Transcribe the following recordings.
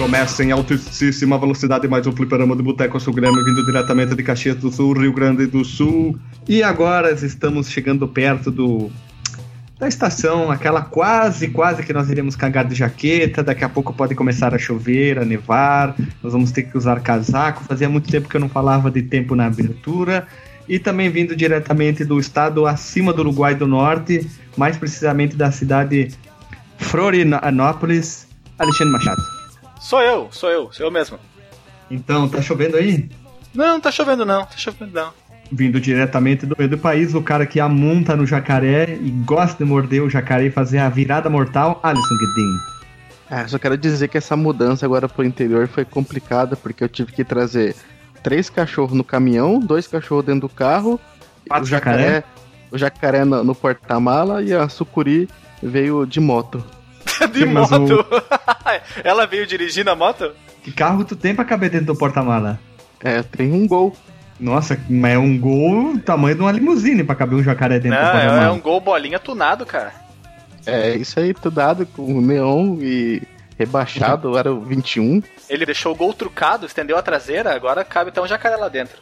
Começa em altíssima velocidade mais um fliperama do Boteco Grêmio vindo diretamente de Caxias do Sul, Rio Grande do Sul. E agora estamos chegando perto do da estação, aquela quase, quase que nós iremos cagar de jaqueta. Daqui a pouco pode começar a chover, a nevar. Nós vamos ter que usar casaco. Fazia muito tempo que eu não falava de tempo na abertura. E também vindo diretamente do estado acima do Uruguai do Norte, mais precisamente da cidade Florianópolis, Alexandre Machado. Sou eu, sou eu, sou eu mesmo. Então, tá chovendo aí? Não, não tá chovendo não, tá chovendo não. Vindo diretamente do meio do país, o cara que amunta no jacaré e gosta de morder o jacaré e fazer a virada mortal, Alisson Guedin. Ah, só quero dizer que essa mudança agora pro interior foi complicada, porque eu tive que trazer três cachorros no caminhão, dois cachorros dentro do carro, Quatro o jacaré, jacaré? o jacaré no, no porta-mala e a sucuri veio de moto. De mas moto. Ela veio dirigindo a moto? Que carro tu tem pra caber dentro do porta-mala? É, tem um gol. Nossa, mas é um gol tamanho de uma limusine pra caber um jacaré dentro do Não, porta-mala. é um gol bolinha tunado, cara. É, isso aí, tudo dado com neon e rebaixado, era o 21. Ele deixou o gol trucado, estendeu a traseira, agora cabe até um jacaré lá dentro.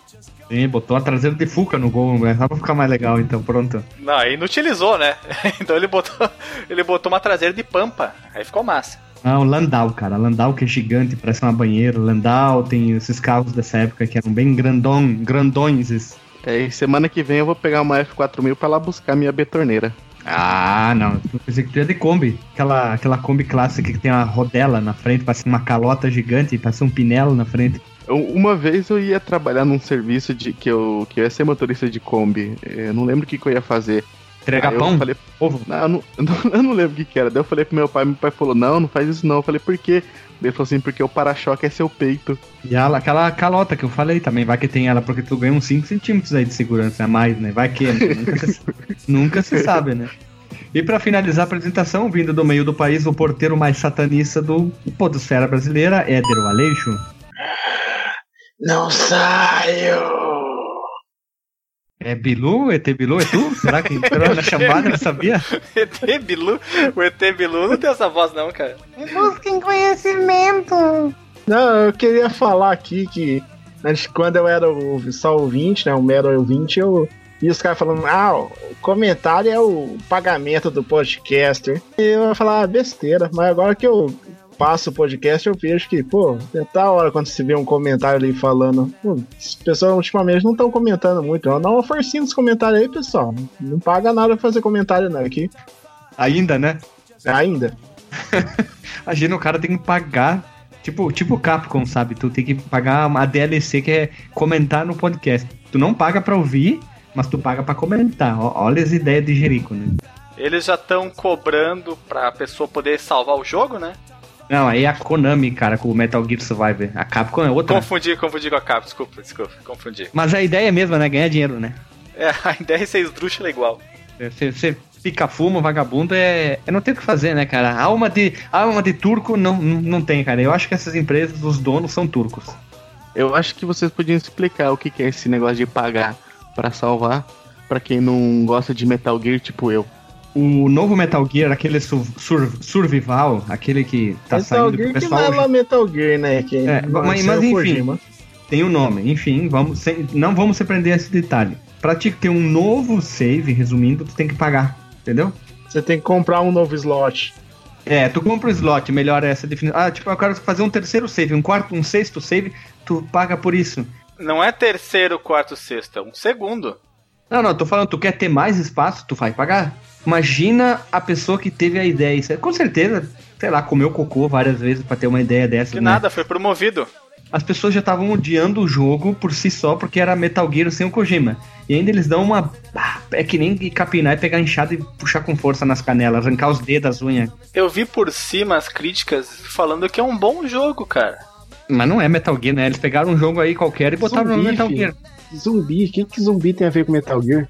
Sim, botou a traseira de Fuca no gol, né? Só pra ficar mais legal, então, pronto. Não, aí inutilizou, né? Então ele botou, ele botou uma traseira de pampa, aí ficou massa. Ah, o Landau, cara. Landau que é gigante, parece uma banheira. Landau tem esses carros dessa época que eram bem grandão, grandões. esses. É, e semana que vem eu vou pegar uma F4000 pra lá buscar minha betorneira. Ah, não. Eu pensei que tu ia de Kombi. Aquela, aquela Kombi clássica que tem uma rodela na frente, parece uma calota gigante, parece um pinelo na frente. Uma vez eu ia trabalhar num serviço de que eu, que eu ia ser motorista de Kombi. Eu não lembro o que, que eu ia fazer. Entregar Aí eu pão? falei, Ovo? não, eu não, eu não lembro o que, que era. Daí eu falei pro meu pai, meu pai falou, não, não faz isso não. Eu falei, por quê? Ele falou assim, porque o para-choque é seu peito. E ela, aquela calota que eu falei também, vai que tem ela, porque tu ganha uns 5 centímetros aí de segurança a mais, né? Vai que, né? nunca, se, nunca se sabe, né? E pra finalizar a apresentação, vindo do meio do país, o porteiro mais satanista do Podosfera Brasileira, Éder Aleixo. Não saio! É Bilu? ET Bilu? É tu? Será que entrou na chamada? Não sabia? ET Bilu? O ET Bilu não tem essa voz não, cara. Busquem conhecimento. Não, eu queria falar aqui que antes, quando eu era o- só ouvinte, né? O mero ouvinte, eu. E os caras falando, ah, o comentário é o pagamento do podcaster. E eu ia falar ah, besteira, mas agora que eu passo o podcast, eu vejo que, pô, é da hora quando se vê um comentário ali falando. Pô, as pessoas ultimamente não estão comentando muito. Dá uma forcinha nos comentários aí, pessoal. Não paga nada pra fazer comentário não aqui. Ainda, né? Ainda. Imagina, o cara tem que pagar. Tipo, tipo Capcom, sabe? Tu tem que pagar uma DLC que é comentar no podcast. Tu não paga pra ouvir, mas tu paga pra comentar. Olha as ideias de Jerico, né? Eles já estão cobrando pra pessoa poder salvar o jogo, né? Não, aí é a Konami, cara, com o Metal Gear Survivor. A Capcom é outra. Confundi, confundi com a capa, desculpa, desculpa, confundi. Mas a ideia é mesma, né? Ganhar dinheiro, né? É, a ideia é ser esdrúxula igual. Você, você pica fumo, vagabundo, é, é não tem o que fazer, né, cara? Alma de, alma de turco não, não, não tem, cara. Eu acho que essas empresas, os donos são turcos. Eu acho que vocês podiam explicar o que, que é esse negócio de pagar pra salvar, pra quem não gosta de Metal Gear, tipo eu. O novo Metal Gear, aquele sur, sur- survival, aquele que tá Metal saindo Gear pro que pessoal. não é Metal Gear, né? Que É, não mas- mas enfim. Kojima. Tem o nome. Enfim, vamos, sem- não vamos se prender a esse detalhe. Pra te ter um novo save, resumindo, tu tem que pagar. Entendeu? Você tem que comprar um novo slot. É, tu compra o slot, melhor essa definição. Ah, tipo, eu quero fazer um terceiro save, um quarto, um sexto save, tu paga por isso. Não é terceiro, quarto, sexto, é um segundo. Não, não, tô falando, tu quer ter mais espaço, tu vai pagar. Imagina a pessoa que teve a ideia. Isso é- Com certeza, sei lá, comeu cocô várias vezes pra ter uma ideia dessa. Que né? nada, foi promovido. As pessoas já estavam odiando o jogo por si só, porque era Metal Gear sem o Kojima. E ainda eles dão uma. Ah, É que nem capinar e pegar enxada e puxar com força nas canelas, arrancar os dedos, as unhas. Eu vi por cima as críticas falando que é um bom jogo, cara. Mas não é Metal Gear, né? Eles pegaram um jogo aí qualquer e botaram no Zumbi, Metal filho. Gear. Zumbi, o que, que zumbi tem a ver com Metal Gear?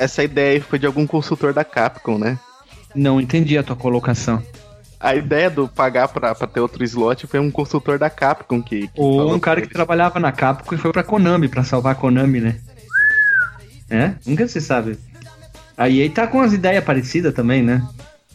Essa ideia aí foi de algum consultor da Capcom, né? Não entendi a tua colocação. A ideia do pagar pra, pra ter outro slot foi um consultor da Capcom que. que Ou falou um cara que trabalhava na Capcom e foi pra Konami, pra salvar a Konami, né? É? Nunca se sabe. A EA tá com as ideias parecidas também, né?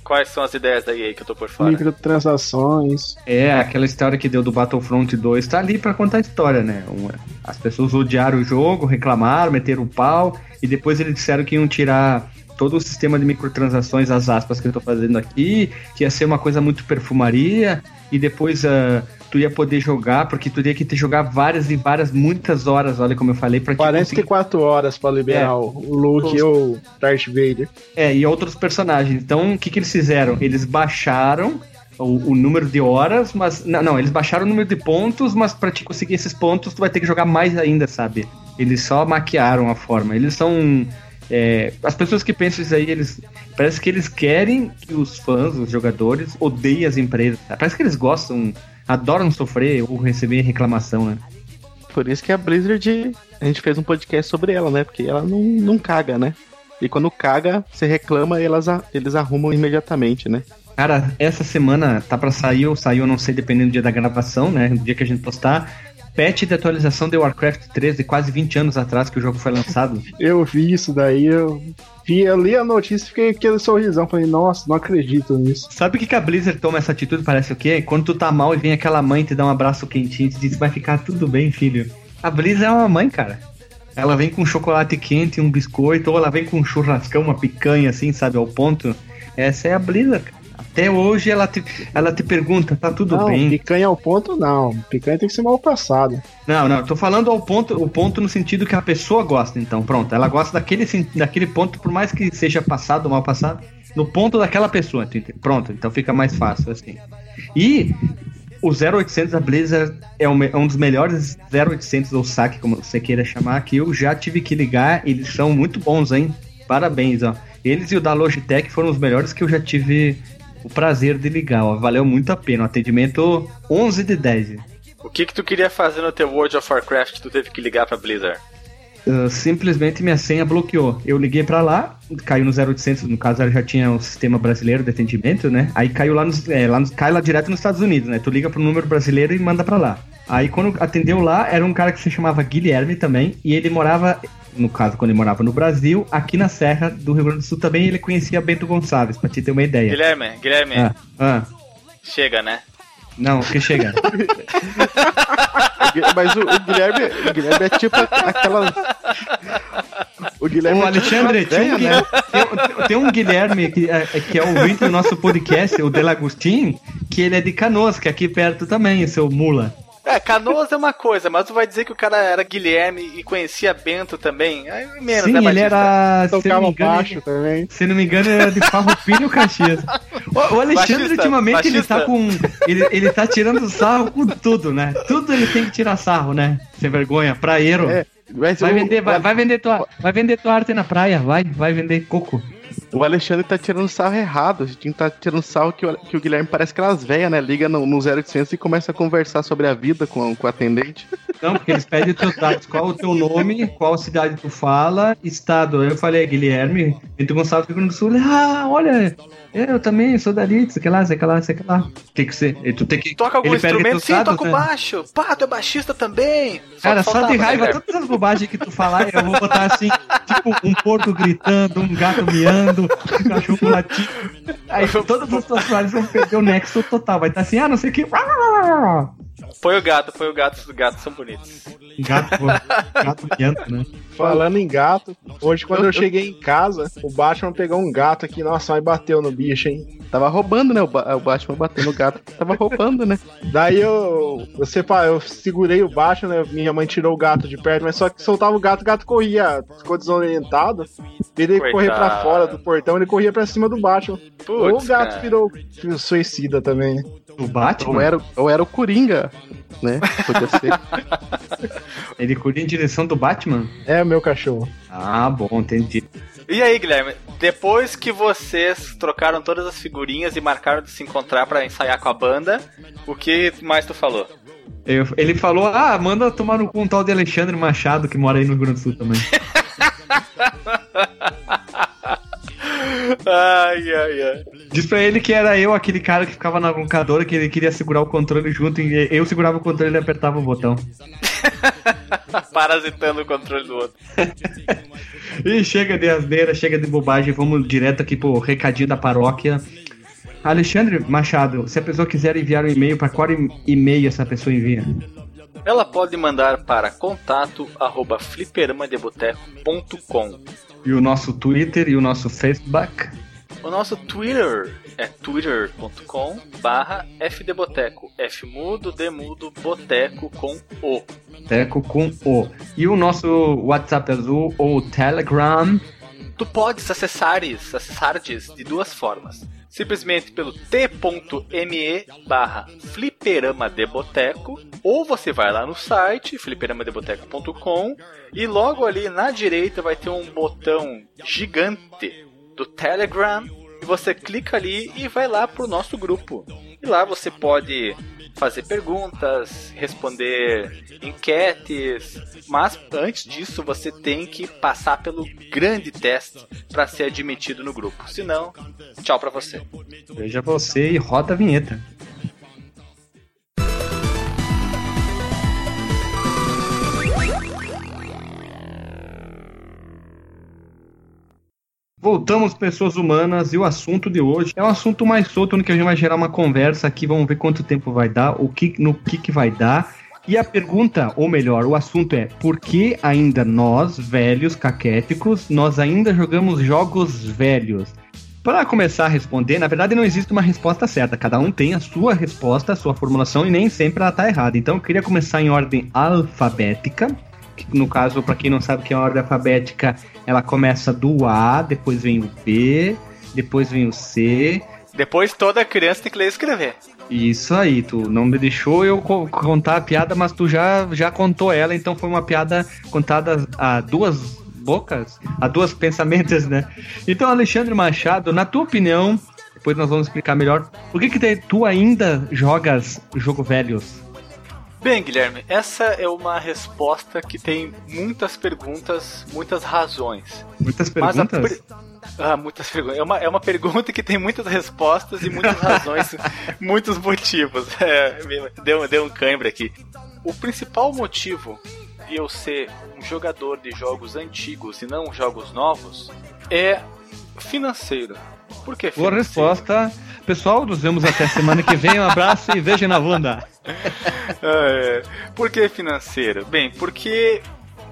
Quais são as ideias da EA que eu tô por fora? Microtransações. É, aquela história que deu do Battlefront 2 tá ali pra contar a história, né? Um- As pessoas odiaram o jogo, reclamaram, meteram o pau, e depois eles disseram que iam tirar todo o sistema de microtransações, as aspas que eu tô fazendo aqui, que ia ser uma coisa muito perfumaria, e depois ah, tu ia poder jogar, porque tu teria que ter jogar várias e várias, muitas horas, olha como eu falei, pra te conseguir 44 horas pra liberar É. o Luke e o Darth Vader. É, e outros personagens. Então, o que, que eles fizeram? Eles baixaram o, o número de horas, mas. Não, não, eles baixaram o número de pontos, mas pra te conseguir esses pontos, tu vai ter que jogar mais ainda, sabe? Eles só maquiaram a forma. Eles são. é, as pessoas que pensam isso aí, eles. Parece que eles querem que os fãs, os jogadores, odeiem as empresas. Parece que eles gostam, adoram sofrer ou receber reclamação, né? Por isso que a Blizzard, a gente fez um podcast sobre ela, né? Porque ela não, não caga, né? E quando caga, você reclama e elas, eles arrumam imediatamente, né? Cara, essa semana tá pra sair, ou saiu, eu não sei, dependendo do dia da gravação, né? No dia que a gente postar. Patch de atualização de Warcraft 3 de quase 20 anos atrás que o jogo foi lançado. Eu vi isso daí, eu vi, eu li a notícia e fiquei aquele sorrisão. Falei, nossa, não acredito nisso. Sabe o que, que a Blizzard toma essa atitude? Parece o quê? Quando tu tá mal e vem aquela mãe te dá um abraço quentinho e te diz vai ficar tudo bem, filho. A Blizzard é uma mãe, cara. Ela vem com chocolate quente, um biscoito, ou ela vem com um churrascão, uma picanha, assim, sabe, ao ponto. Essa é a Blizzard, cara. Até hoje ela te, ela te pergunta, tá tudo não, bem? picanha ao ponto, não. Picanha tem que ser mal passada. Não, não, tô falando ao ponto, o ponto no sentido que a pessoa gosta, então, pronto. Ela gosta daquele, daquele ponto, por mais que seja passado ou mal passado, no ponto daquela pessoa, pronto, então fica mais fácil, assim. E o 0800 da Blizzard é um, é um dos melhores 0800 ou saque, como você queira chamar, que eu já tive que ligar, eles são muito bons, hein? Parabéns, ó. Eles e o da Logitech foram os melhores que eu já tive o prazer de ligar, ó. Valeu muito a pena, o atendimento 11 de 10. O que que tu queria fazer no teu World of Warcraft que tu teve que ligar pra Blizzard? Uh, simplesmente minha senha bloqueou. Eu liguei pra lá, caiu no 0800, no caso ela já tinha o sistema brasileiro de atendimento, né? Aí caiu lá nos, é, lá nos- cai lá direto nos Estados Unidos, né? Tu liga pro número brasileiro e manda pra lá. Aí quando atendeu lá, era um cara que se chamava Guilherme também, e ele morava, no caso, quando ele morava no Brasil, aqui na Serra do Rio Grande do Sul também, ele conhecia Bento Gonçalves, pra te ter uma ideia. Guilherme, Guilherme, Ah, ah, chega, né? não, que chega. Mas o, o Guilherme, o Guilherme é tipo aquela. O Guilherme Ô, é tipo Alexandre, uma tinha um, né? Tem, tem um Guilherme que é, que é ouvinte do nosso podcast, o Delagostin, que ele é de Canoas, que é aqui perto também, seu mula. É, Canoas é uma coisa, mas tu vai dizer que o cara era Guilherme e conhecia Bento também? Aí menos, Sim, né, ele era. Se não, Tocava me engano, baixo ele- também. se não me engano, ele era de Farroupilha ou Caxias. O, o Alexandre, Baixista, ultimamente, ele baixista. tá com. Ele, ele tá tirando sarro com tudo, né? Tudo ele tem que tirar sarro, né? Sem vergonha, praieiro. É, Vai o- vender, vai, vai vender tua, vai vender tua arte na praia, vai, vai vender coco. O Alexandre tá tirando sarro errado. A gente tá tirando sarro que o, que o Guilherme parece aquelas velhas, né? Liga no, no 0800 e começa a conversar sobre a vida com, com o atendente. Não, porque eles pedem os teus dados, qual o teu nome, qual cidade tu fala, estado. Eu falei, Guilherme, Bento Gonçalves, Rio Grande do Sul. Ah, olha, eu também sou dali, sei que lá, sei que lá, sei que lá. Tem que ser, tu tem que... Toca algum ele instrumento? Sim, dados, toco né? baixo. Pá, tu é baixista também. Cara, só faltava, de né, raiva, Guilherme? todas as bobagens que tu falar, eu vou botar assim, tipo, um porco gritando, um gato miando, um cachorro latindo. Aí todas as frases vão perder o nexo total. Vai estar assim, ah, não sei o que. Põe o gato, põe o gato, os gatos são bonitos. Gato, gato miando, né? Falando em gato, hoje quando eu cheguei em casa, o Batman pegou um gato aqui, nossa, mas bateu no bicho, hein? Tava roubando, né? O, Ba- o Batman batendo no gato. Tava roubando, né? Daí eu, eu, sepa- eu segurei o Batman, né? Minha mãe tirou o gato de perto, mas só que soltava o gato, o gato corria, ficou desorientado. Ele Coitado. correr pra fora do portão, ele corria pra cima do Batman. Ou o Putz, gato cara. virou suicida também. O Ou Batman, era, ou era o Coringa, né? Podia ser. ele corria em direção do Batman? É o meu cachorro. Ah, bom, entendi. E aí, Guilherme, depois que vocês trocaram todas as figurinhas e marcaram de se encontrar pra ensaiar com a banda, o que mais tu falou? Eu- ele falou, ah, manda tomar no cu um tal de Alexandre Machado, que mora aí no Rio Grande do Sul também. Ai, ai, ai. Diz pra ele que era eu, aquele cara que ficava na locadora, que ele queria segurar o controle junto, e eu segurava o controle e ele apertava o botão. Parasitando o controle do outro. E chega de asneira, chega de bobagem, vamos direto aqui pro recadinho da paróquia. Alexandre Machado, se a pessoa quiser enviar um e-mail, para qual e-mail essa pessoa envia? Ela pode mandar para contato arroba fliperamadeboteco.com E o nosso Twitter e o nosso Facebook? O nosso Twitter é twitter.com barra fdboteco, f mudo, d mudo, boteco com o. Teco com o. E o nosso WhatsApp azul ou Telegram? Tu podes acessares, acessares de duas formas. Simplesmente pelo t.me barra fliperama de boteco ou você vai lá no site fliperamadeboteco.com e logo ali na direita vai ter um botão gigante do Telegram e você clica ali e vai lá pro nosso grupo. E lá você pode fazer perguntas, responder enquetes, mas antes disso você tem que passar pelo grande teste para ser admitido no grupo. Senão, tchau para você. Veja você e roda a vinheta. Voltamos, pessoas humanas, e o assunto de hoje é um assunto mais solto, no que a gente vai gerar uma conversa aqui, vamos ver quanto tempo vai dar, o que, no que, que vai dar. E a pergunta, ou melhor, o assunto é: por que ainda nós, velhos caquéticos, nós ainda jogamos jogos velhos? Para começar a responder, na verdade não existe uma resposta certa, cada um tem a sua resposta, a sua formulação e nem sempre ela está errada. Então eu queria começar em ordem alfabética, que no caso, para quem não sabe que é a ordem alfabética, ela começa do A, depois vem o B, depois vem o C. Depois toda criança tem que ler e escrever. Isso aí, tu não me deixou eu co- contar a piada, mas tu já, já contou ela, então foi uma piada contada a duas bocas, a duas pensamentos, né? Então, Alexandre Machado, na tua opinião, depois nós vamos explicar melhor, por que que tu ainda jogas jogo velhos? Bem, Guilherme, essa é uma resposta que tem muitas perguntas, muitas razões. Muitas perguntas? Ah, muitas perguntas. É uma, é uma pergunta que tem muitas respostas e muitas razões, muitos motivos. É, deu, deu um cãibra aqui. O principal motivo de eu ser um jogador de jogos antigos e não jogos novos é financeiro. Por que Boa financeiro? resposta. Pessoal, nos vemos até semana que vem. Um abraço e veja na bunda. É, por que financeiro? Bem, porque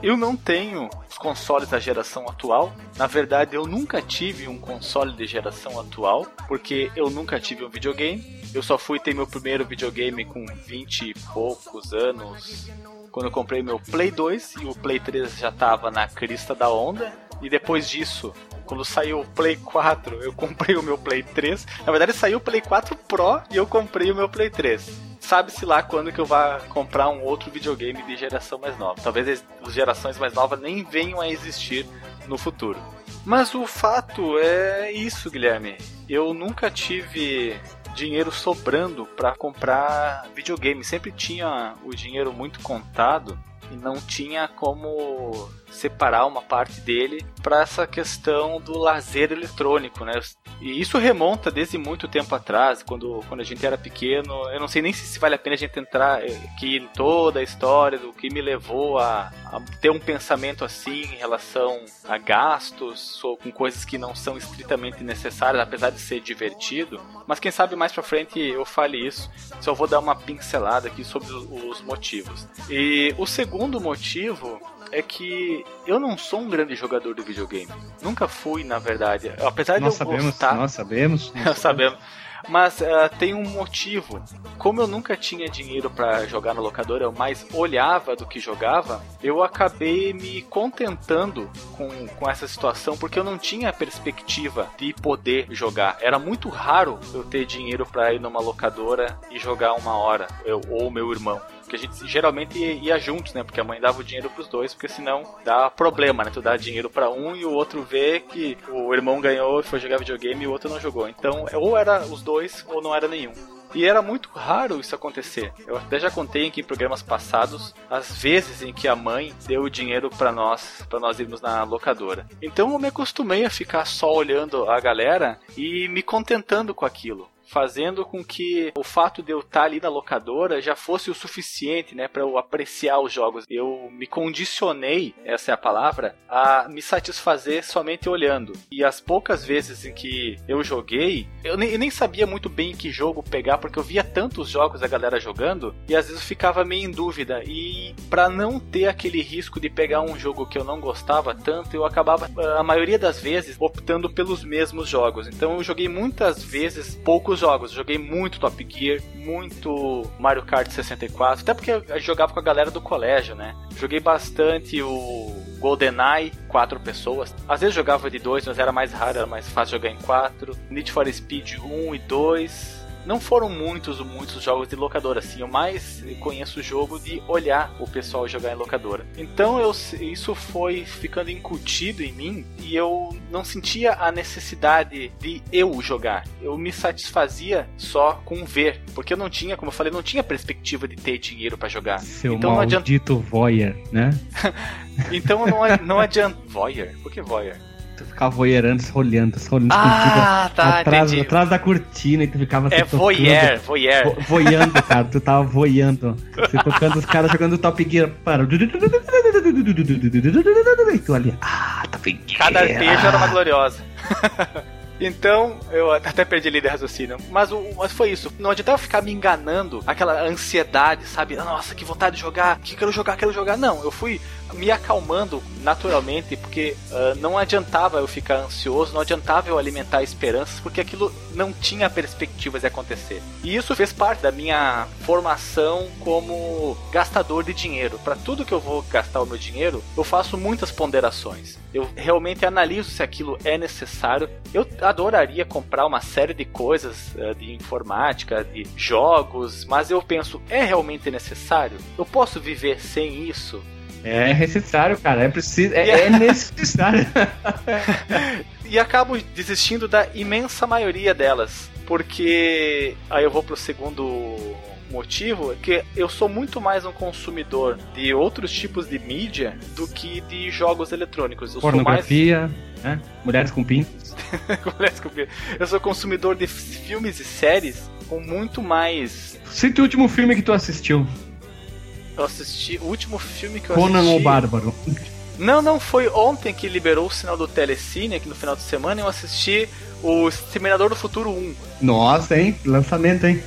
eu não tenho os consoles da geração atual. Na verdade, eu nunca tive um console de geração atual, porque eu nunca tive um videogame. Eu só fui ter meu primeiro videogame com 20 e poucos anos, quando eu comprei meu Play 2 e o Play 3 já estava na crista da onda. E depois disso, quando saiu o Play 4, eu comprei o meu Play 3. Na verdade, saiu o Play 4 Pro e eu comprei o meu Play 3 sabe-se lá quando que eu vá comprar um outro videogame de geração mais nova. Talvez as gerações mais novas nem venham a existir no futuro. Mas o fato é isso, Guilherme. Eu nunca tive dinheiro sobrando para comprar videogame. Sempre tinha o dinheiro muito contado e não tinha como separar uma parte dele para essa questão do lazer eletrônico, né? E isso remonta desde muito tempo atrás, quando, quando a gente era pequeno. Eu não sei nem se, vale a pena a gente entrar eh, aqui em toda a história do que me levou a, a ter um pensamento assim em relação a gastos ou com coisas que não são estritamente necessárias, apesar de ser divertido. Mas quem sabe mais pra frente eu fale isso. Só vou dar uma pincelada aqui sobre os motivos. E o segundo motivo é que eu não sou um grande jogador de videogame. Nunca fui, na verdade. Apesar Nós de eu sabemos, gostar. nós sabemos. Sabemos. Mas ah, tem um motivo. Como eu nunca tinha dinheiro para jogar na locadora, eu mais olhava do que jogava, eu acabei me contentando com, com essa situação porque eu não tinha a perspectiva de poder jogar. Era muito raro eu ter dinheiro para ir numa locadora e jogar uma hora, eu ou meu irmão. Porque a gente geralmente ia, juntos, né? Porque a mãe dava o dinheiro pros dois, porque senão dá problema, né? Tu dá dinheiro para um e o outro vê que o irmão ganhou e foi jogar videogame e o outro não jogou. Então, ou era os dois ou não era nenhum. E era muito raro isso acontecer. Eu até já contei aqui em programas passados as vezes em que a mãe deu o dinheiro para nós, para nós irmos na locadora. Então eu me acostumei a ficar só olhando a galera e me contentando com aquilo. Fazendo com que o fato de eu estar ali na locadora já fosse o suficiente, né, para eu apreciar os jogos. Eu me condicionei, essa é a palavra, a me satisfazer somente olhando. E as poucas vezes em que eu joguei, eu nem, eu nem sabia muito bem que jogo pegar, porque eu via tantos jogos da galera jogando e às vezes eu ficava meio em dúvida. E para não ter aquele risco de pegar um jogo que eu não gostava tanto, eu acabava, a maioria das vezes, optando pelos mesmos jogos. Então eu joguei muitas vezes poucos jogos. Joguei muito Top Gear, muito Mario Kart 64, até porque eu jogava com a galera do colégio, né? Joguei bastante o GoldenEye, quatro pessoas. Às vezes jogava de dois, mas era mais raro, era mais fácil jogar em quatro. Need for Speed 1 e 2 não foram muitos muitos jogos de locadora assim. Eu mais conheço o jogo de olhar o pessoal jogar em locadora. Então eu, isso foi ficando incutido em mim e eu não sentia a necessidade de eu jogar. Eu me satisfazia só com ver, porque eu não tinha, como eu falei, não tinha perspectiva de ter dinheiro para jogar. Seu então maldito não adianta... voyeur, né? então não, não adianta. Voyeur? Por que voyeur? Tu ficava voyeirando, olhando, olhando ah, tá, atrás, entendi. atrás da cortina e tu ficava É voyeur, voyeur. Vo, voyando, cara, tu tava voyando. Você tocando os caras jogando Top Gear. Para. E tu ali, ah, Top Gear. Cada arpejo era uma gloriosa. Então, eu até perdi a linha de raciocínio. Mas, o, mas foi isso. Não adiantava ficar me enganando, aquela ansiedade, sabe? Nossa, que vontade de jogar, que quero jogar, quero jogar. Não, eu fui me acalmando naturalmente, porque uh, não adiantava eu ficar ansioso, não adiantava eu alimentar esperanças, porque aquilo não tinha perspectivas de acontecer. E isso fez parte da minha formação como gastador de dinheiro. Para tudo que eu vou gastar o meu dinheiro, eu faço muitas ponderações. Eu realmente analiso se aquilo é necessário. Eu adoraria comprar uma série de coisas uh, de informática, de jogos, mas eu penso, é realmente necessário? Eu posso viver sem isso? É necessário, cara. É preciso. É, é necessário. e acabo desistindo da imensa maioria delas. Porque. Aí eu vou pro segundo motivo é que eu sou muito mais um consumidor de outros tipos de mídia do que de jogos eletrônicos. Eu Pornografia, mais... né? mulheres com pintos. mulheres com pintos. Eu sou consumidor de filmes e séries com muito mais. Cite o último filme que tu assistiu. Eu assisti. O último filme que eu Conan assisti. Conan o Bárbaro. Não, não, foi ontem que liberou o sinal do Telecine aqui no final de semana eu assisti o Exterminador do Futuro 1. Nossa, hein? Lançamento, hein?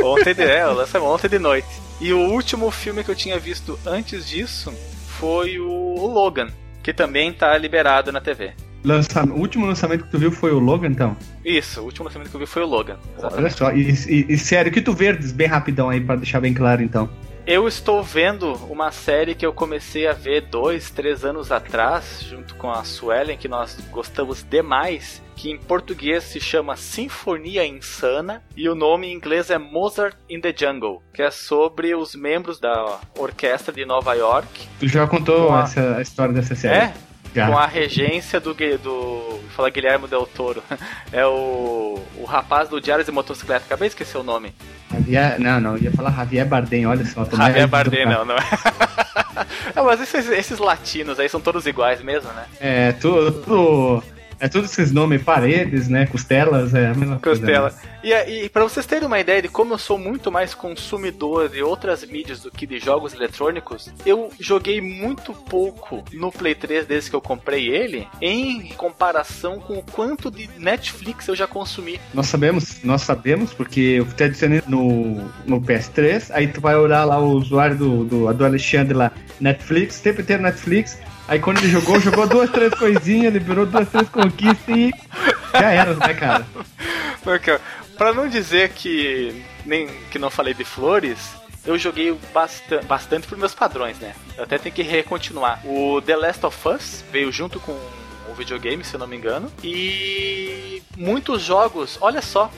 Ontem de, é, lançamento ontem de noite. E o último filme que eu tinha visto antes disso foi o, o Logan, que também tá liberado na TV. Lança... O último lançamento que tu viu foi o Logan, então? Isso, o último lançamento que eu vi foi o Logan. Exatamente. Olha só, e, e, e sério, que tu verdes bem rapidão aí, para deixar bem claro, então. Eu estou vendo uma série que eu comecei a ver dois, três anos atrás, junto com a Suelen, que nós gostamos demais, que em português se chama Sinfonia Insana e o nome em inglês é Mozart in the Jungle, que é sobre os membros da orquestra de Nova York. Tu já contou a... essa a história dessa série? É? Com a regência do, do fala Guilherme Del Toro. É o, o rapaz do Diário de Motocicleta. Acabei de esquecer o nome. Javier, não, não, ia falar Javier Bardem, olha só. Javier Bardem, não, não é. mas esses, esses, latinos aí são todos iguais mesmo, né? É, tudo, tudo é tudo esses nomes, paredes, né? Costelas, é a mesma Costela. coisa. Né? E, e para vocês terem uma ideia de como eu sou muito mais consumidor de outras mídias do que de jogos eletrônicos, eu joguei muito pouco no Play 3 desde que eu comprei ele, em comparação com o quanto de Netflix eu já consumi. Nós sabemos, nós sabemos, porque eu te adicionei no, no PS3, aí tu vai olhar lá o usuário do, do, do Alexandre lá, Netflix, tempo inteiro Netflix, Aí quando ele jogou, jogou duas, três coisinhas, liberou duas, três conquistas e já era, né, cara? Porque, pra não dizer que nem que não falei de flores, eu joguei bastante, bastante por meus padrões, né? Eu até tenho que recontinuar. O The Last of Us veio junto com o videogame, se eu não me engano. E muitos jogos, olha só,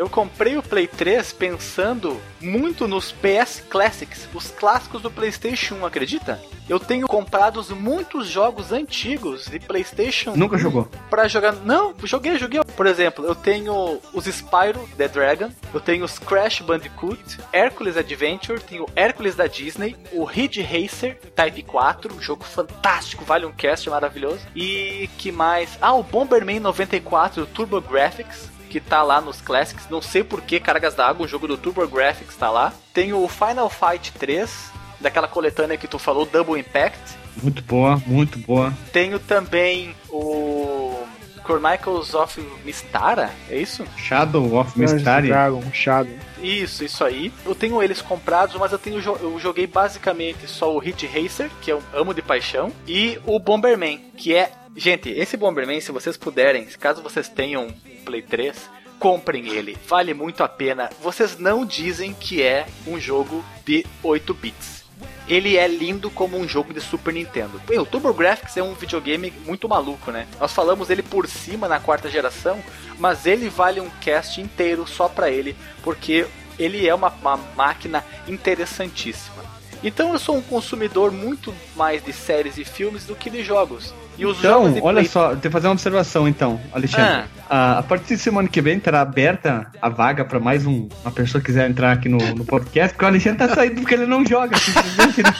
eu comprei o Play 3 pensando muito nos PS Classics, os clássicos do PlayStation 1, acredita? Eu tenho comprado muitos jogos antigos de PlayStation. Nunca jogou? Para jogar. Não, joguei, joguei. Por exemplo, eu tenho os Spyro The Dragon, eu tenho os Crash Bandicoot, Hercules Adventure, tenho Hércules da Disney, o Ridge Racer Type 4, um jogo fantástico, vale um cast maravilhoso. E que mais? Ah, o Bomberman 94 Turbo Graphics que tá lá nos Classics. Não sei por que Cargas d'Água, um jogo do TurboGrafx tá lá. Tem o Final Fight 3, daquela coletânea que tu falou, Double Impact. Muito boa, muito boa. Tenho também o Chronicles of Mistara, é isso? Shadow of Mistara. Dragon, Shadow. Isso, isso aí. Eu tenho eles comprados, mas eu tenho eu joguei basicamente só o Hit Racer, que eu amo de paixão, e o Bomberman, que é, gente, esse Bomberman, se vocês puderem, caso vocês tenham Play 3, comprem ele, vale muito a pena. Vocês não dizem que é um jogo de 8 bits ele é lindo como um jogo de Super Nintendo. o TurboGrafx é um videogame muito maluco, né? Nós falamos ele por cima na quarta geração, mas ele vale um cast inteiro só para ele, porque ele é uma, uma máquina interessantíssima. Então eu sou um consumidor muito mais de séries e filmes do que de jogos. E os então, jogos olha Play... só, tem que fazer uma observação então, Alexandre. Ah. a partir de semana que vem terá aberta a vaga para mais um, uma pessoa que quiser entrar aqui no, no podcast, porque o Alexandre tá saindo porque ele não joga, simplesmente. Né?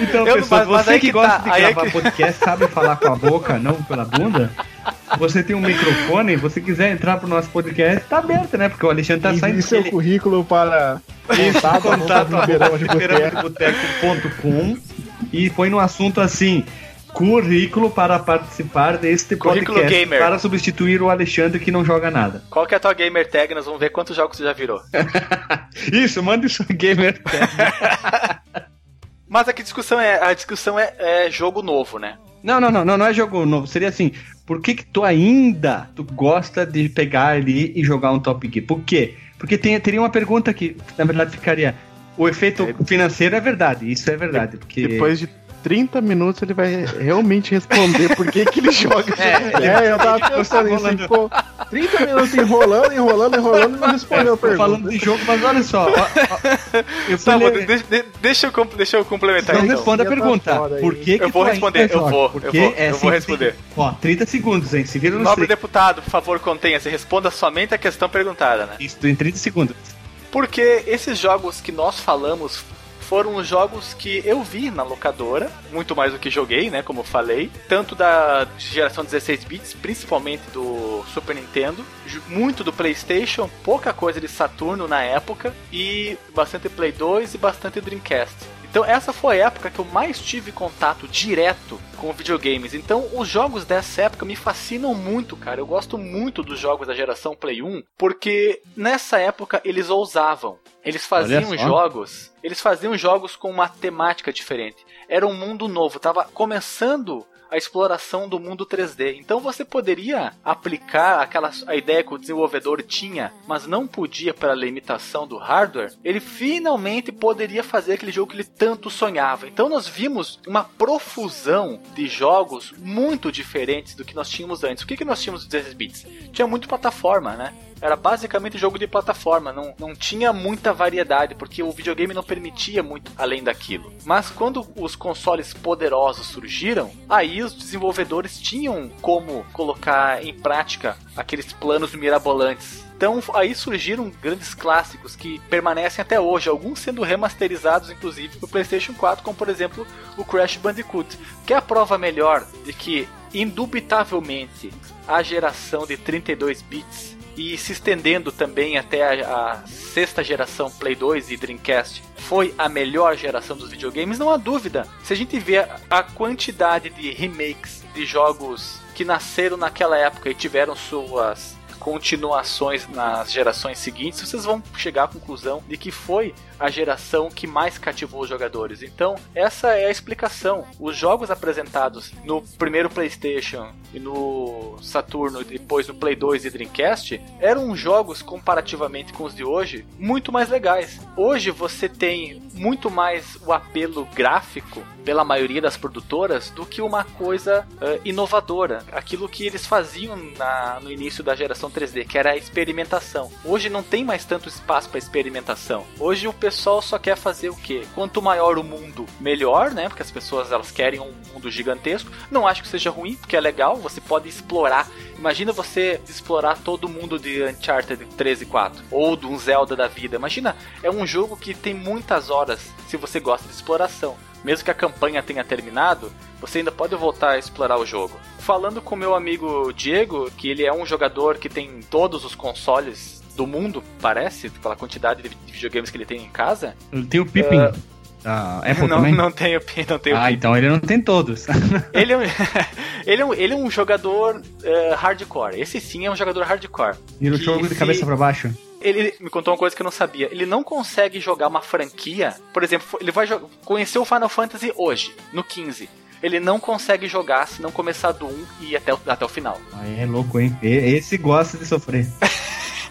então, eu, pessoal, mas, você que, que gosta tá, de gravar é que... podcast, sabe falar com a boca, não pela bunda? Você tem um microfone, você quiser entrar pro nosso podcast, tá aberto, né? Porque o Alexandre tá e saindo. E seu ele... currículo para contato, contato, contato e põe no assunto assim: currículo para participar deste currículo podcast gamer. para substituir o Alexandre que não joga nada. Qual que é a tua gamer tag? Nós vamos ver quantos jogos você já virou. isso, manda isso gamer tag. Mas aqui a discussão é a discussão é, é, jogo novo, né? Não, não, não, não, não é jogo novo. Seria assim, por que que tu ainda tu gosta de pegar ali e jogar um Top Gear? Por quê? Porque tem, teria uma pergunta que, na verdade, ficaria o efeito financeiro é verdade, isso é verdade. Porque... Depois de 30 minutos ele vai realmente responder por que, que ele joga. É, é eu tava pensando nisso. Pô, 30 minutos enrolando, enrolando, enrolando e não respondeu é, a pergunta. falando de jogo, mas olha só. Ó, ó, eu tá, deixa, deixa, eu, deixa eu complementar. Não então. responda a pergunta. Por que, que eu vou responder, eu vou, eu vou, é eu vou responder. Ó, 30 segundos, hein? Se vira no Nobre deputado, por favor, contenha-se. Responda somente a questão perguntada, né? Isso, em 30 segundos. Porque esses jogos que nós falamos foram os jogos que eu vi na locadora, muito mais do que joguei, né, como eu falei, tanto da geração 16 bits, principalmente do Super Nintendo, muito do PlayStation, pouca coisa de Saturno na época e bastante Play 2 e bastante Dreamcast. Então essa foi a época que eu mais tive contato direto com videogames. Então os jogos dessa época me fascinam muito, cara. Eu gosto muito dos jogos da geração Play 1, porque nessa época eles ousavam. Eles faziam jogos, eles faziam jogos com uma temática diferente. Era um mundo novo, tava começando a exploração do mundo 3D. Então você poderia aplicar aquela a ideia que o desenvolvedor tinha, mas não podia pela limitação do hardware. Ele finalmente poderia fazer aquele jogo que ele tanto sonhava. Então nós vimos uma profusão de jogos muito diferentes do que nós tínhamos antes. O que, que nós tínhamos nos 16 bits? Tinha muito plataforma, né? Era basicamente jogo de plataforma, não, não tinha muita variedade, porque o videogame não permitia muito além daquilo. Mas quando os consoles poderosos surgiram, aí os desenvolvedores tinham como colocar em prática aqueles planos mirabolantes então aí surgiram grandes clássicos que permanecem até hoje, alguns sendo remasterizados inclusive para o PlayStation 4, como por exemplo o Crash Bandicoot, que é a prova melhor de que indubitavelmente a geração de 32 bits e se estendendo também até a, a, sexta geração Play 2 e Dreamcast foi a melhor geração dos videogames, não há dúvida. Se a gente vê a quantidade de remakes de jogos que nasceram naquela época e tiveram suas continuações nas gerações seguintes, vocês vão chegar à conclusão de que foi a geração que mais cativou os jogadores. Então, essa é a explicação. Os jogos apresentados no primeiro PlayStation e no Saturno e depois no Play 2 e Dreamcast eram jogos comparativamente com os de hoje muito mais legais. Hoje você tem muito mais o apelo gráfico pela maioria das produtoras do que uma coisa uh, inovadora. Aquilo que eles faziam na, no início da geração 3D, que era a experimentação. Hoje não tem mais tanto espaço para experimentação. Hoje o pessoal só quer fazer o quê? Quanto maior o mundo, melhor, né? Porque as pessoas elas querem um mundo gigantesco. Não acho que seja ruim, porque é legal, você pode explorar. Imagina você explorar todo mundo de Uncharted 3 e 4 ou de um Zelda da vida. Imagina, é um jogo que tem muitas horas se você gosta de exploração. mesmo que a campanha tenha terminado, você ainda pode voltar a explorar o jogo. Falando com meu amigo Diego, que ele é um jogador que tem todos os consoles do mundo, parece, pela quantidade de videogames que ele tem em casa. Ele tem o Pippin. Uh, da Apple não, também? Não tenho, não tenho. Ah, então ele não tem todos. ele, é um, ele, é um, ele é um jogador uh, hardcore. Esse sim é um jogador hardcore. E no jogo de cabeça para baixo? Ele me contou uma coisa que eu não sabia. Ele não consegue jogar uma franquia. Por exemplo, ele vai conhecer o Final Fantasy hoje, no 15 ele não consegue jogar se não começar do 1 e ir até o, até o final. Aí é louco, hein? Esse gosta de sofrer.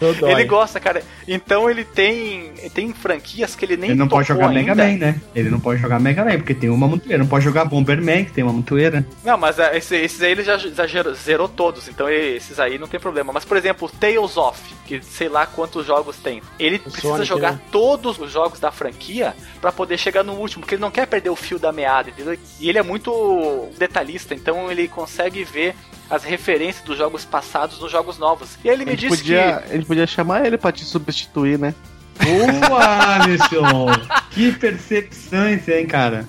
ele gosta, cara. Então ele tem tem franquias que ele nem Ele não pode jogar ainda. Mega Man, né? Ele não pode jogar Mega Man, porque tem uma montoeira. Não pode jogar Bomberman, que tem uma montoeira. Não, mas é, esse, esses aí ele já, já zerou todos, então esses aí não tem problema. Mas, por exemplo, Tales of, que sei lá quantos jogos tem. Ele o precisa Sonic, jogar é. todos os jogos da franquia para poder chegar no último, porque ele não quer perder o fio da meada, entendeu? E ele é muito detalhista, então ele consegue ver as referências dos jogos passados nos jogos novos. E aí ele me disse podia, que. Ele podia chamar ele pra te substituir, né? Boa, Alisson! que percepções, hein, cara?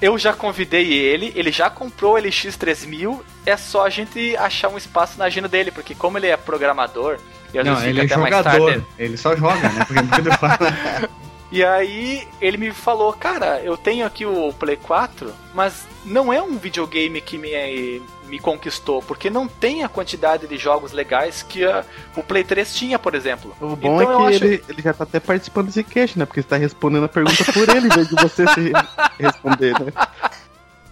Eu já convidei ele, ele já comprou o LX3000, é só a gente achar um espaço na agenda dele, porque como ele é programador, e Não, ele é jogador, tarde, ele só joga, né? Porque ele fala... E aí ele me falou, cara, eu tenho aqui o Play 4, mas não é um videogame que me, me conquistou, porque não tem a quantidade de jogos legais que a, o Play 3 tinha, por exemplo. O bom então, é que acho... ele, ele já tá até participando desse cast, né? Porque você tá respondendo a pergunta por ele, em vez de você se responder, né?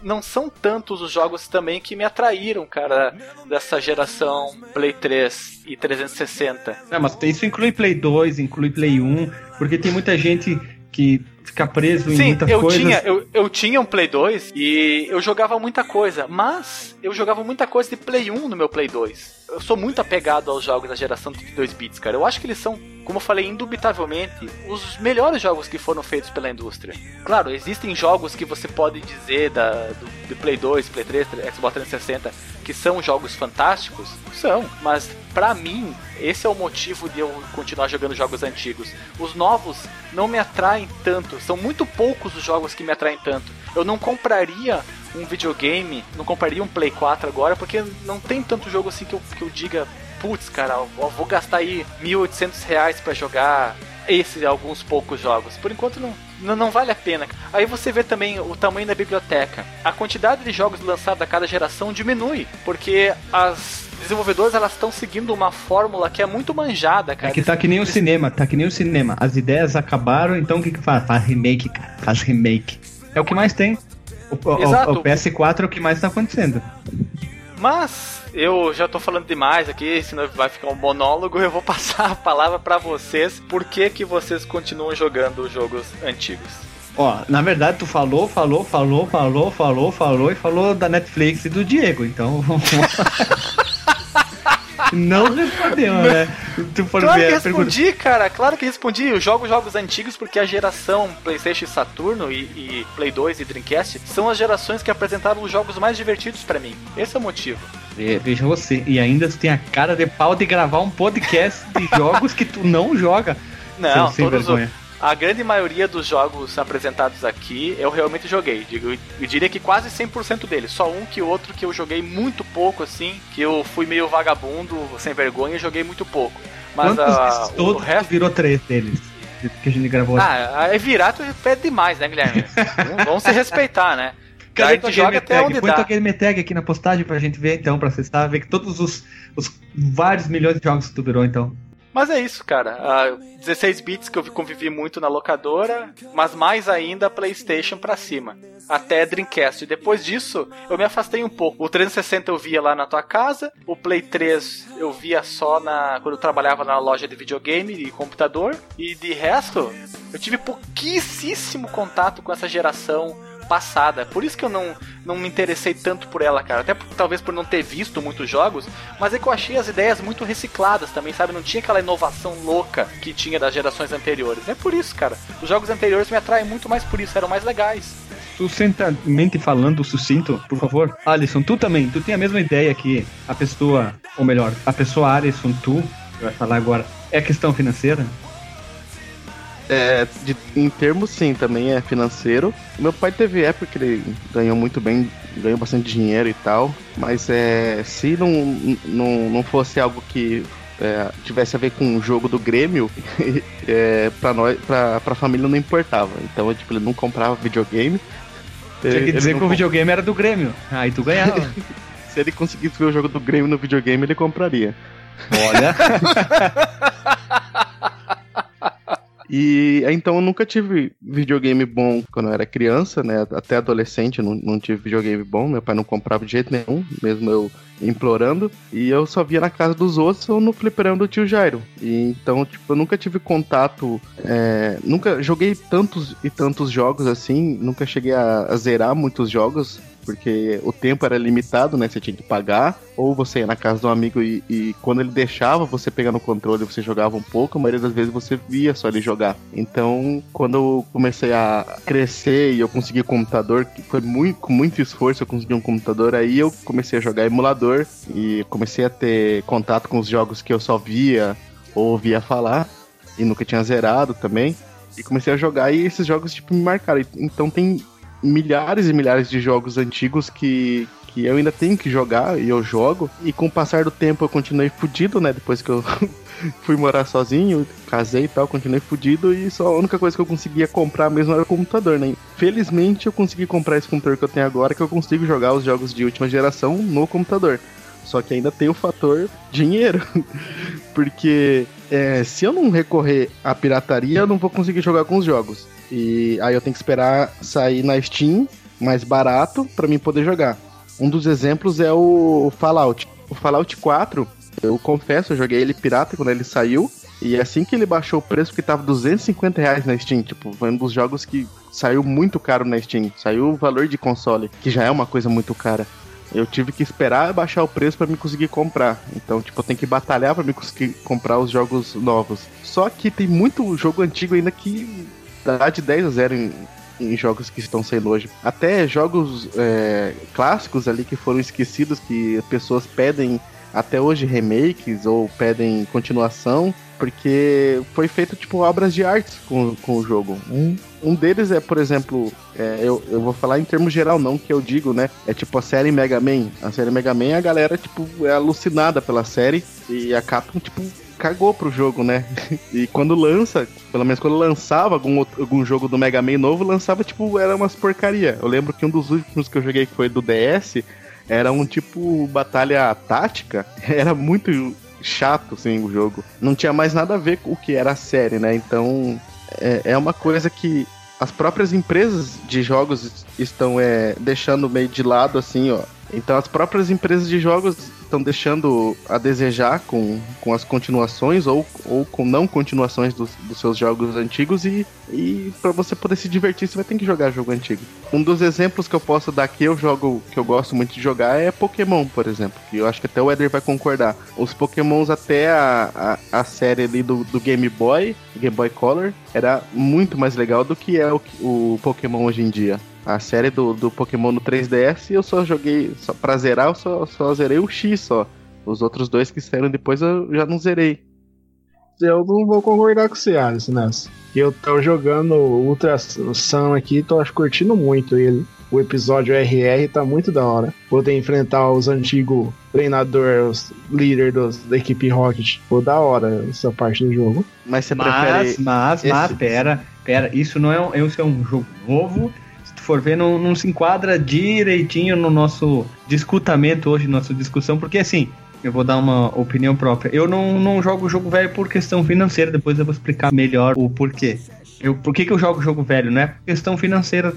não são tantos os jogos também que me atraíram, cara, dessa geração Play 3 e 360. É, mas isso inclui Play 2, inclui Play 1, porque tem muita gente que fica preso em Sim, muita eu coisa. Tinha, eu, eu tinha um Play 2 e eu jogava muita coisa, mas eu jogava muita coisa de Play 1 no meu Play 2 eu sou muito apegado aos jogos da geração de 2 bits, cara. Eu acho que eles são, como eu falei, indubitavelmente os melhores jogos que foram feitos pela indústria. Claro, existem jogos que você pode dizer da, do, do Play 2, Play 3, Xbox 360 que são jogos fantásticos, são, mas para mim esse é o motivo de eu continuar jogando jogos antigos. Os novos não me atraem tanto, são muito poucos os jogos que me atraem tanto. Eu não compraria um videogame, não compraria um Play 4 agora, porque não tem tanto jogo assim que eu, que eu diga, putz, cara, eu vou gastar aí 1.800 reais pra jogar esses alguns poucos jogos. Por enquanto não, não, não, vale a pena. Aí você vê também o tamanho da biblioteca. A quantidade de jogos lançados a cada geração diminui, porque as desenvolvedoras elas estão seguindo uma fórmula que é muito manjada, cara. É que tá que nem o cinema, tá que nem o cinema. As ideias acabaram, então o que que faz? Faz remake, cara. Faz remake. É o que mais tem. O, o, o PS4 é o que mais está acontecendo. Mas eu já tô falando demais aqui, senão vai ficar um monólogo. Eu vou passar a palavra para vocês. Por que, que vocês continuam jogando jogos antigos? Ó, na verdade, tu falou, falou, falou, falou, falou, falou e falou da Netflix e do Diego, então vamos. Não respondeu, né? Tu claro ver, que respondi, pergunta... cara. Claro que respondi. Eu jogo jogos antigos porque a geração PlayStation e Saturno e, e Play 2 e Dreamcast são as gerações que apresentaram os jogos mais divertidos para mim. Esse é o motivo. Veja você. E ainda tu tem a cara de pau de gravar um podcast de jogos que tu não joga. Não, sem, sem todos, vergonha. A grande maioria dos jogos apresentados aqui eu realmente joguei. Eu diria que quase 100% deles. Só um que outro que eu joguei muito pouco, assim. Que eu fui meio vagabundo, sem vergonha e joguei muito pouco. Mas a, o resto virou três deles. Que a gente gravou Ah, aí virar tu pede demais, né, Guilherme? Vamos se respeitar, né? Cadê a gente joga até onde Põe dá. Põe game tag aqui na postagem pra gente ver, então, pra acessar, ver que todos os, os vários milhões de jogos que tu virou, então. Mas é isso, cara. Uh, 16 bits que eu convivi muito na locadora, mas mais ainda PlayStation para cima. Até Dreamcast. Depois disso, eu me afastei um pouco. O 360 eu via lá na tua casa, o Play 3 eu via só na quando eu trabalhava na loja de videogame e computador, e de resto, eu tive pouquíssimo contato com essa geração passada. Por isso que eu não, não me interessei tanto por ela, cara. Até por, talvez por não ter visto muitos jogos, mas é que eu achei as ideias muito recicladas também, sabe? Não tinha aquela inovação louca que tinha das gerações anteriores. É por isso, cara. Os jogos anteriores me atraem muito mais por isso, eram mais legais. Sucintamente falando, sucinto, por favor. Alisson, tu também, tu tem a mesma ideia que a pessoa, ou melhor, a pessoa Alisson, tu, vai falar agora, é questão financeira? É, de, em termos, sim, também é financeiro. Meu pai teve época que ele ganhou muito bem, ganhou bastante dinheiro e tal. Mas é, se não, não, não fosse algo que é, tivesse a ver com o jogo do Grêmio, é, pra, nós, pra, pra família não importava. Então, tipo, ele não comprava videogame. Tinha que dizer que o videogame era do Grêmio. Aí tu ganhava. Se ele conseguisse ver o jogo do Grêmio no videogame, ele compraria. Olha. E então eu nunca tive videogame bom quando eu era criança, né? Até adolescente não, não tive videogame bom. Meu pai não comprava de jeito nenhum, mesmo eu implorando. E eu só via na casa dos outros ou no fliperão do tio Jairo. E então, tipo, eu nunca tive contato. É, nunca joguei tantos e tantos jogos assim. Nunca cheguei a, a zerar muitos jogos porque o tempo era limitado, né? Você tinha que pagar, ou você ia na casa de um amigo e, e quando ele deixava você pegar no controle, você jogava um pouco, a maioria das vezes você via só ele jogar. Então, quando eu comecei a crescer e eu consegui um computador, que foi muito, com muito esforço eu consegui um computador, aí eu comecei a jogar emulador e comecei a ter contato com os jogos que eu só via ou ouvia falar e nunca tinha zerado também. E comecei a jogar e esses jogos tipo me marcaram. Então tem milhares e milhares de jogos antigos que, que eu ainda tenho que jogar e eu jogo. E com o passar do tempo eu continuei fudido, né? Depois que eu fui morar sozinho, casei e tal, continuei fudido e só a única coisa que eu conseguia comprar mesmo era o computador, né? Felizmente eu consegui comprar esse computador que eu tenho agora, que eu consigo jogar os jogos de última geração no computador. Só que ainda tem o fator dinheiro. Porque é, se eu não recorrer à pirataria, eu não vou conseguir jogar com os jogos. E aí eu tenho que esperar sair na Steam mais barato para mim poder jogar. Um dos exemplos é o Fallout. O Fallout 4, eu confesso, eu joguei ele pirata quando ele saiu. E assim que ele baixou o preço, que tava 250 reais na Steam, tipo, foi um dos jogos que saiu muito caro na Steam. Saiu o valor de console, que já é uma coisa muito cara. Eu tive que esperar baixar o preço para me conseguir comprar. Então, tipo, eu tenho que batalhar para me conseguir comprar os jogos novos. Só que tem muito jogo antigo ainda que dá de 10 a 0 em, em jogos que estão saindo hoje. Até jogos é, clássicos ali que foram esquecidos, que pessoas pedem até hoje remakes ou pedem continuação, porque foi feito tipo obras de arte com, com o jogo. Um, um deles é, por exemplo, é, eu, eu vou falar em termos geral, não que eu digo, né? É tipo a série Mega Man. A série Mega Man, a galera, tipo, é alucinada pela série e a Capcom, tipo, cagou pro jogo, né? E quando lança, pelo menos quando lançava algum, outro, algum jogo do Mega Man novo, lançava, tipo, era umas porcaria. Eu lembro que um dos últimos que eu joguei, que foi do DS, era um tipo batalha tática. Era muito chato, assim, o jogo. Não tinha mais nada a ver com o que era a série, né? Então, é, é uma coisa que as próprias empresas de jogos estão é, deixando meio de lado, assim, ó. Então as próprias empresas de jogos estão deixando a desejar com, com as continuações ou, ou com não continuações dos, dos seus jogos antigos e, e para você poder se divertir você vai ter que jogar jogo antigo. Um dos exemplos que eu posso dar que eu jogo, que eu gosto muito de jogar é Pokémon, por exemplo, que eu acho que até o Eder vai concordar. Os Pokémons até a, a, a série ali do, do Game Boy, Game Boy Color, era muito mais legal do que é o, o Pokémon hoje em dia. A série do, do Pokémon no 3DS eu só joguei, só pra zerar, eu só, só zerei o X só. Os outros dois que saíram depois eu já não zerei. Eu não vou concordar com você, Alice, nessa. Eu tô jogando Ultra Sun aqui, tô acho, curtindo muito ele. O episódio RR tá muito da hora. Poder enfrentar os antigos treinadores, líder dos, da equipe Rocket. Pô, da hora essa parte do jogo. Mas você mas, prefere. Mas, esse... mas, pera, pera, isso não é um, isso é um jogo novo for ver, não, não se enquadra direitinho no nosso discutamento hoje, nossa discussão, porque assim, eu vou dar uma opinião própria. Eu não, não jogo jogo velho por questão financeira, depois eu vou explicar melhor o porquê. Eu, por que, que eu jogo jogo velho? Não é questão financeira,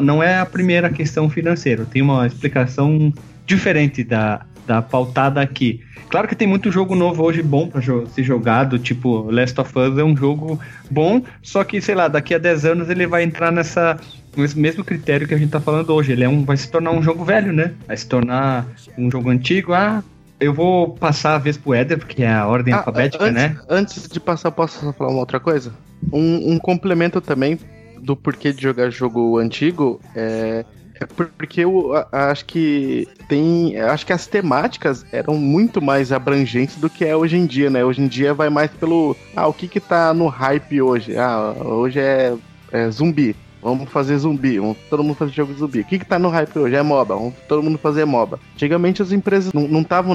não é a primeira questão financeira. Tem uma explicação diferente da, da pautada aqui. Claro que tem muito jogo novo hoje bom para jo ser jogado, tipo Last of Us é um jogo bom, só que, sei lá, daqui a 10 anos ele vai entrar nessa esse mesmo critério que a gente tá falando hoje. Ele é um, vai se tornar um jogo velho, né? Vai se tornar um jogo antigo. Ah, eu vou passar a vez pro Éder, porque é a ordem ah, alfabética, antes, né? Antes de passar, posso só falar uma outra coisa? Um, um complemento também do porquê de jogar jogo antigo é, porque eu acho que tem. Acho que as temáticas eram muito mais abrangentes do que é hoje em dia, né? Hoje em dia vai mais pelo. Ah, o que que tá no hype hoje? Ah, hoje é, é zumbi. Vamos fazer zumbi, vamos todo mundo fazer jogo de zumbi. O que, que tá no hype hoje? É MOBA, vamos todo mundo fazer MOBA. Antigamente as empresas não estavam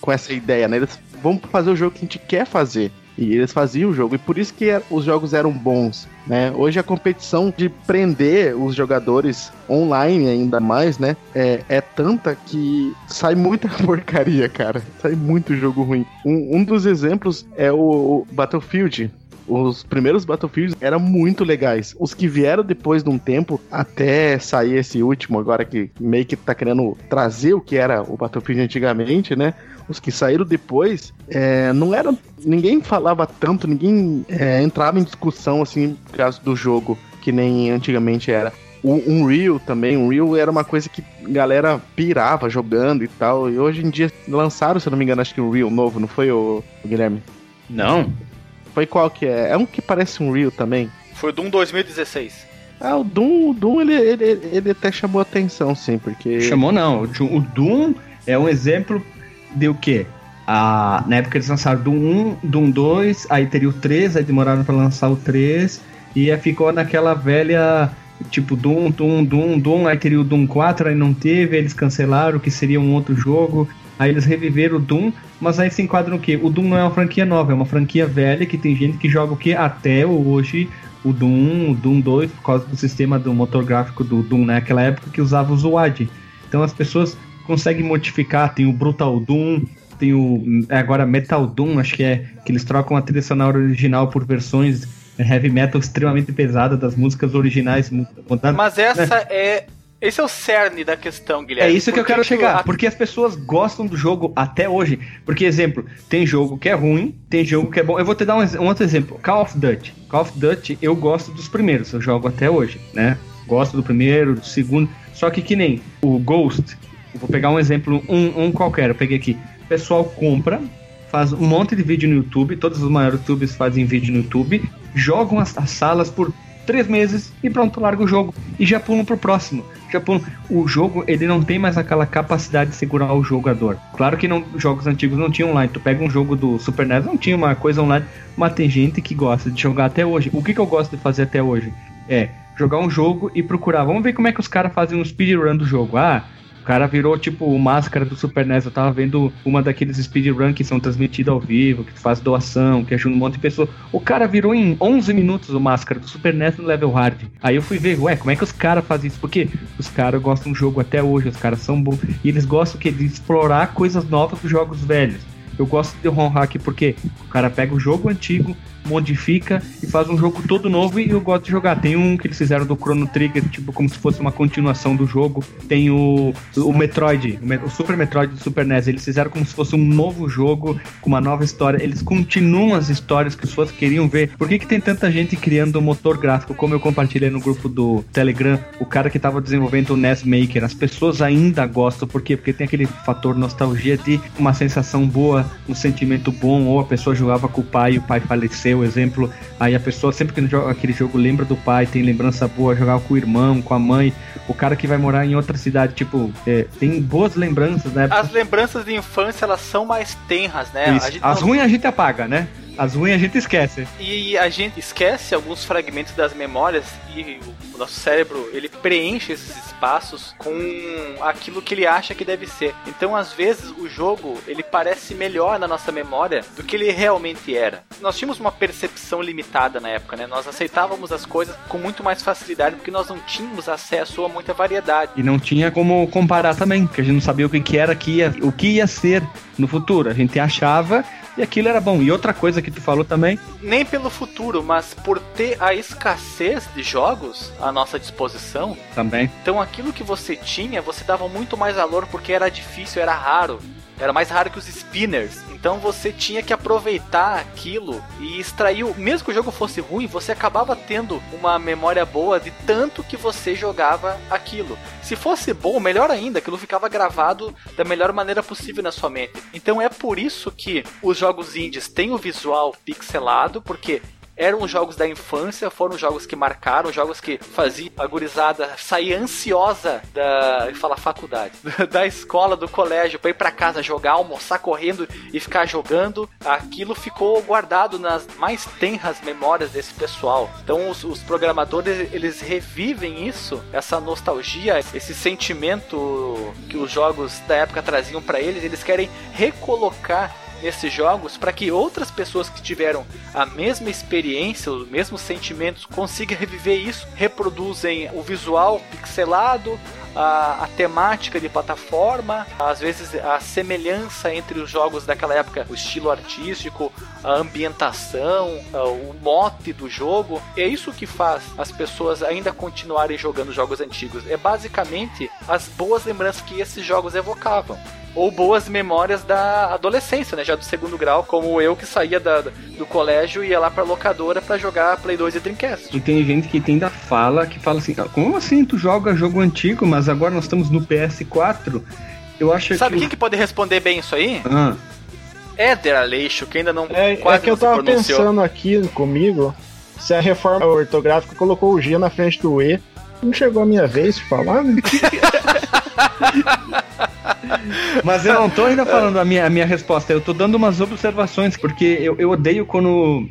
com essa ideia, né? Eles vão fazer o jogo que a gente quer fazer. E eles faziam o jogo, e por isso que é, os jogos eram bons, né? Hoje a competição de prender os jogadores online ainda mais, né? É, é tanta que sai muita porcaria, cara. Sai muito jogo ruim. Um, um dos exemplos é o, o Battlefield. Os primeiros Battlefields eram muito legais. Os que vieram depois de um tempo, até sair esse último, agora que meio que tá querendo trazer o que era o Battlefield antigamente, né? Os que saíram depois, é, não era. Ninguém falava tanto, ninguém é, entrava em discussão assim, por causa do jogo, que nem antigamente era. O Unreal também, o Unreal era uma coisa que a galera pirava jogando e tal. E hoje em dia lançaram, se eu não me engano, acho que o Unreal novo, não foi o, o Guilherme? Não. Foi qual que é? É um que parece um Unreal também. Foi o Doom 2016. Ah, o Doom, o Doom ele, ele, ele até chamou atenção, sim, porque. Chamou não. O Doom é um exemplo de o quê? A, na época eles lançaram do 1, do 2, aí teria o 3, aí demoraram para lançar o 3, e aí ficou naquela velha, tipo, Doom, Doom, Doom, Doom, aí teria o Doom 4, aí não teve, eles cancelaram, que seria um outro jogo, aí eles reviveram o Doom, mas aí se enquadra no quê? O Doom não é uma franquia nova, é uma franquia velha que tem gente que joga o que até hoje o Doom, o Doom 2, por causa do sistema do motor gráfico do Doom naquela época que usava o ZUAD. Então as pessoas consegue modificar, tem o Brutal Doom, tem o é agora Metal Doom, acho que é que eles trocam a trilha sonora original por versões heavy metal extremamente pesada das músicas originais. Mas essa é esse é o cerne da questão, Guilherme. É isso que eu quero chegar, porque as pessoas gostam do jogo até hoje. Porque, exemplo, tem jogo que é ruim, tem jogo que é bom. Eu vou te dar um, um outro exemplo: Call of Duty. Call of Duty, eu gosto dos primeiros, eu jogo até hoje, né? Gosto do primeiro, do segundo. Só que, que nem o Ghost, Vou pegar um exemplo, um, um qualquer. Eu peguei aqui. O pessoal compra, faz um monte de vídeo no YouTube, todos os maiores YouTubers fazem vídeo no YouTube, jogam as, as salas por três meses e pronto, larga o jogo. E já pulam pro próximo. Já pulam. O jogo, ele não tem mais aquela capacidade de segurar o jogador. Claro que não, jogos antigos não tinham online. Tu pega um jogo do Super NES, não tinha uma coisa online, mas tem gente que gosta de jogar até hoje. O que, que eu gosto de fazer até hoje? É jogar um jogo e procurar. Vamos ver como é que os caras fazem um speedrun do jogo. Ah, o cara virou tipo o máscara do Super NES. Eu tava vendo uma daqueles speedrun que são transmitidos ao vivo, que faz doação, que ajuda um monte de pessoas. O cara virou em 11 minutos o máscara do Super NES no level hard. Aí eu fui ver, ué, como é que os caras fazem isso? Porque os caras gostam do jogo até hoje, os caras são bons. E eles gostam que, de explorar coisas novas dos jogos velhos. Eu gosto de ROM hack porque o cara pega o jogo antigo, modifica e faz um jogo todo novo e eu gosto de jogar. Tem um que eles fizeram do Chrono Trigger, tipo, como se fosse uma continuação do jogo. Tem o, o Metroid, o Super Metroid do Super NES. Eles fizeram como se fosse um novo jogo, com uma nova história. Eles continuam as histórias que os fãs queriam ver. Por que, que tem tanta gente criando motor gráfico? Como eu compartilhei no grupo do Telegram, o cara que estava desenvolvendo o NES Maker. As pessoas ainda gostam, por quê? Porque tem aquele fator nostalgia de uma sensação boa, um sentimento bom, ou a pessoa jogava com o pai e o pai faleceu o exemplo, aí a pessoa sempre que joga aquele jogo lembra do pai, tem lembrança boa, jogar com o irmão, com a mãe, o cara que vai morar em outra cidade, tipo, é, tem boas lembranças, né? As lembranças de infância, elas são mais tenras, né? As não... ruins a gente apaga, né? As ruins a gente esquece. E a gente esquece alguns fragmentos das memórias e o nosso cérebro, ele preenche esses espaços com aquilo que ele acha que deve ser. Então, às vezes, o jogo, ele parece melhor na nossa memória do que ele realmente era. Nós tínhamos uma percepção limitada na época, né? Nós aceitávamos as coisas com muito mais facilidade porque nós não tínhamos acesso a muita variedade. E não tinha como comparar também, porque a gente não sabia o que era que ia, o que ia ser no futuro. A gente achava e aquilo era bom. E outra coisa que tu falou também. Nem pelo futuro, mas por ter a escassez de jogos à nossa disposição. Também. Então aquilo que você tinha, você dava muito mais valor porque era difícil, era raro. Era mais raro que os spinners. Então você tinha que aproveitar aquilo e extrair. Mesmo que o jogo fosse ruim, você acabava tendo uma memória boa de tanto que você jogava aquilo. Se fosse bom, melhor ainda, aquilo ficava gravado da melhor maneira possível na sua mente. Então é por isso que os jogos indies têm o visual pixelado, porque eram jogos da infância, foram jogos que marcaram, jogos que faziam a gurizada sair ansiosa da, fala faculdade, da escola, do colégio, para ir para casa jogar, almoçar correndo e ficar jogando. Aquilo ficou guardado nas mais tenras memórias desse pessoal. Então os, os programadores eles revivem isso, essa nostalgia, esse sentimento que os jogos da época traziam para eles, eles querem recolocar nesses jogos para que outras pessoas que tiveram a mesma experiência, os mesmos sentimentos, consigam reviver isso, reproduzem o visual pixelado, a, a, temática de plataforma, às vezes a semelhança entre os jogos daquela época, o estilo artístico, a ambientação, o mote do jogo. É isso que faz as pessoas ainda continuarem jogando jogos antigos. É basicamente as boas lembranças que esses jogos evocavam ou boas memórias da adolescência, né? Já do segundo grau, como eu que saía da, do colégio e ia lá pra locadora para jogar Play 2 e Dreamcast. E tem gente que ainda fala, que fala assim, ah, como assim tu joga jogo antigo, mas agora nós estamos no PS4? Eu acho Sabe que... quem que pode responder bem isso aí? Ah. Éder Aleixo, que ainda não é, quase é que eu tava pensando aqui comigo, se a reforma ortográfica colocou o G na frente do E, não chegou a minha vez de falar, né? Mas eu não tô ainda falando a minha, a minha resposta, eu tô dando umas observações, porque eu, eu odeio quando.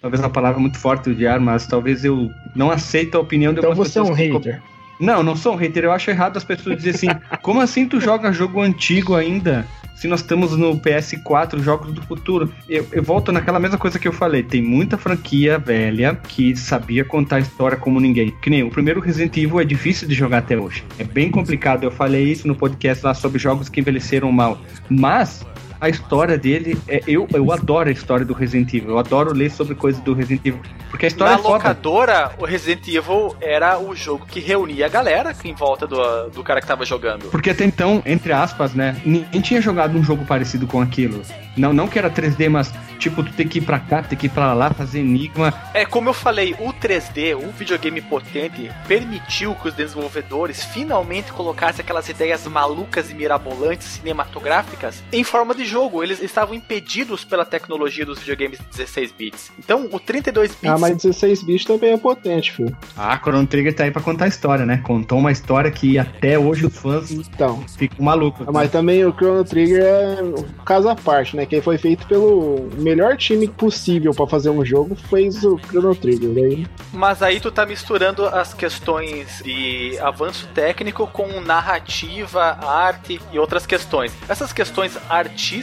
Talvez a palavra é muito forte odiar, mas talvez eu não aceito a opinião de Então você é um hater. Não, não sou um hater. Eu acho errado as pessoas dizerem assim: como assim tu joga jogo antigo ainda? se nós estamos no PS4, jogos do futuro. Eu, eu, volto naquela mesma coisa que eu falei. Tem muita franquia velha que sabia contar a história como ninguém. Que nem o primeiro Resident Evil é difícil de jogar até hoje. É bem complicado. Eu falei isso no podcast lá sobre jogos que envelheceram mal. Mas a história dele é eu eu adoro a história do Resident Evil. Eu adoro ler sobre coisas do Resident Evil, porque a história Na é foda. locadora, o Resident Evil era o jogo que reunia a galera em volta do, do cara que tava jogando. Porque até então, entre aspas, né, ninguém tinha jogado um jogo parecido com aquilo. Não, não que era 3D, mas tipo, tu tem que ir pra cá, tem que ir pra lá, fazer enigma. É, como eu falei, o 3D, um videogame potente, permitiu que os desenvolvedores finalmente colocassem aquelas ideias malucas e mirabolantes cinematográficas em forma de jogo. Eles estavam impedidos pela tecnologia dos videogames 16 bits. Então, o 32 bits. Ah, mas 16 bits também é potente, filho. Ah, Chrono Trigger tá aí pra contar a história, né? Contou uma história que até hoje os fãs então, ficam malucos. Mas né? também o Chrono Trigger é um caso à parte, né? Que foi feito pelo melhor time possível para fazer um jogo, fez o Chrono Trigger. Daí... Mas aí tu tá misturando as questões de avanço técnico com narrativa, arte e outras questões. Essas questões artísticas,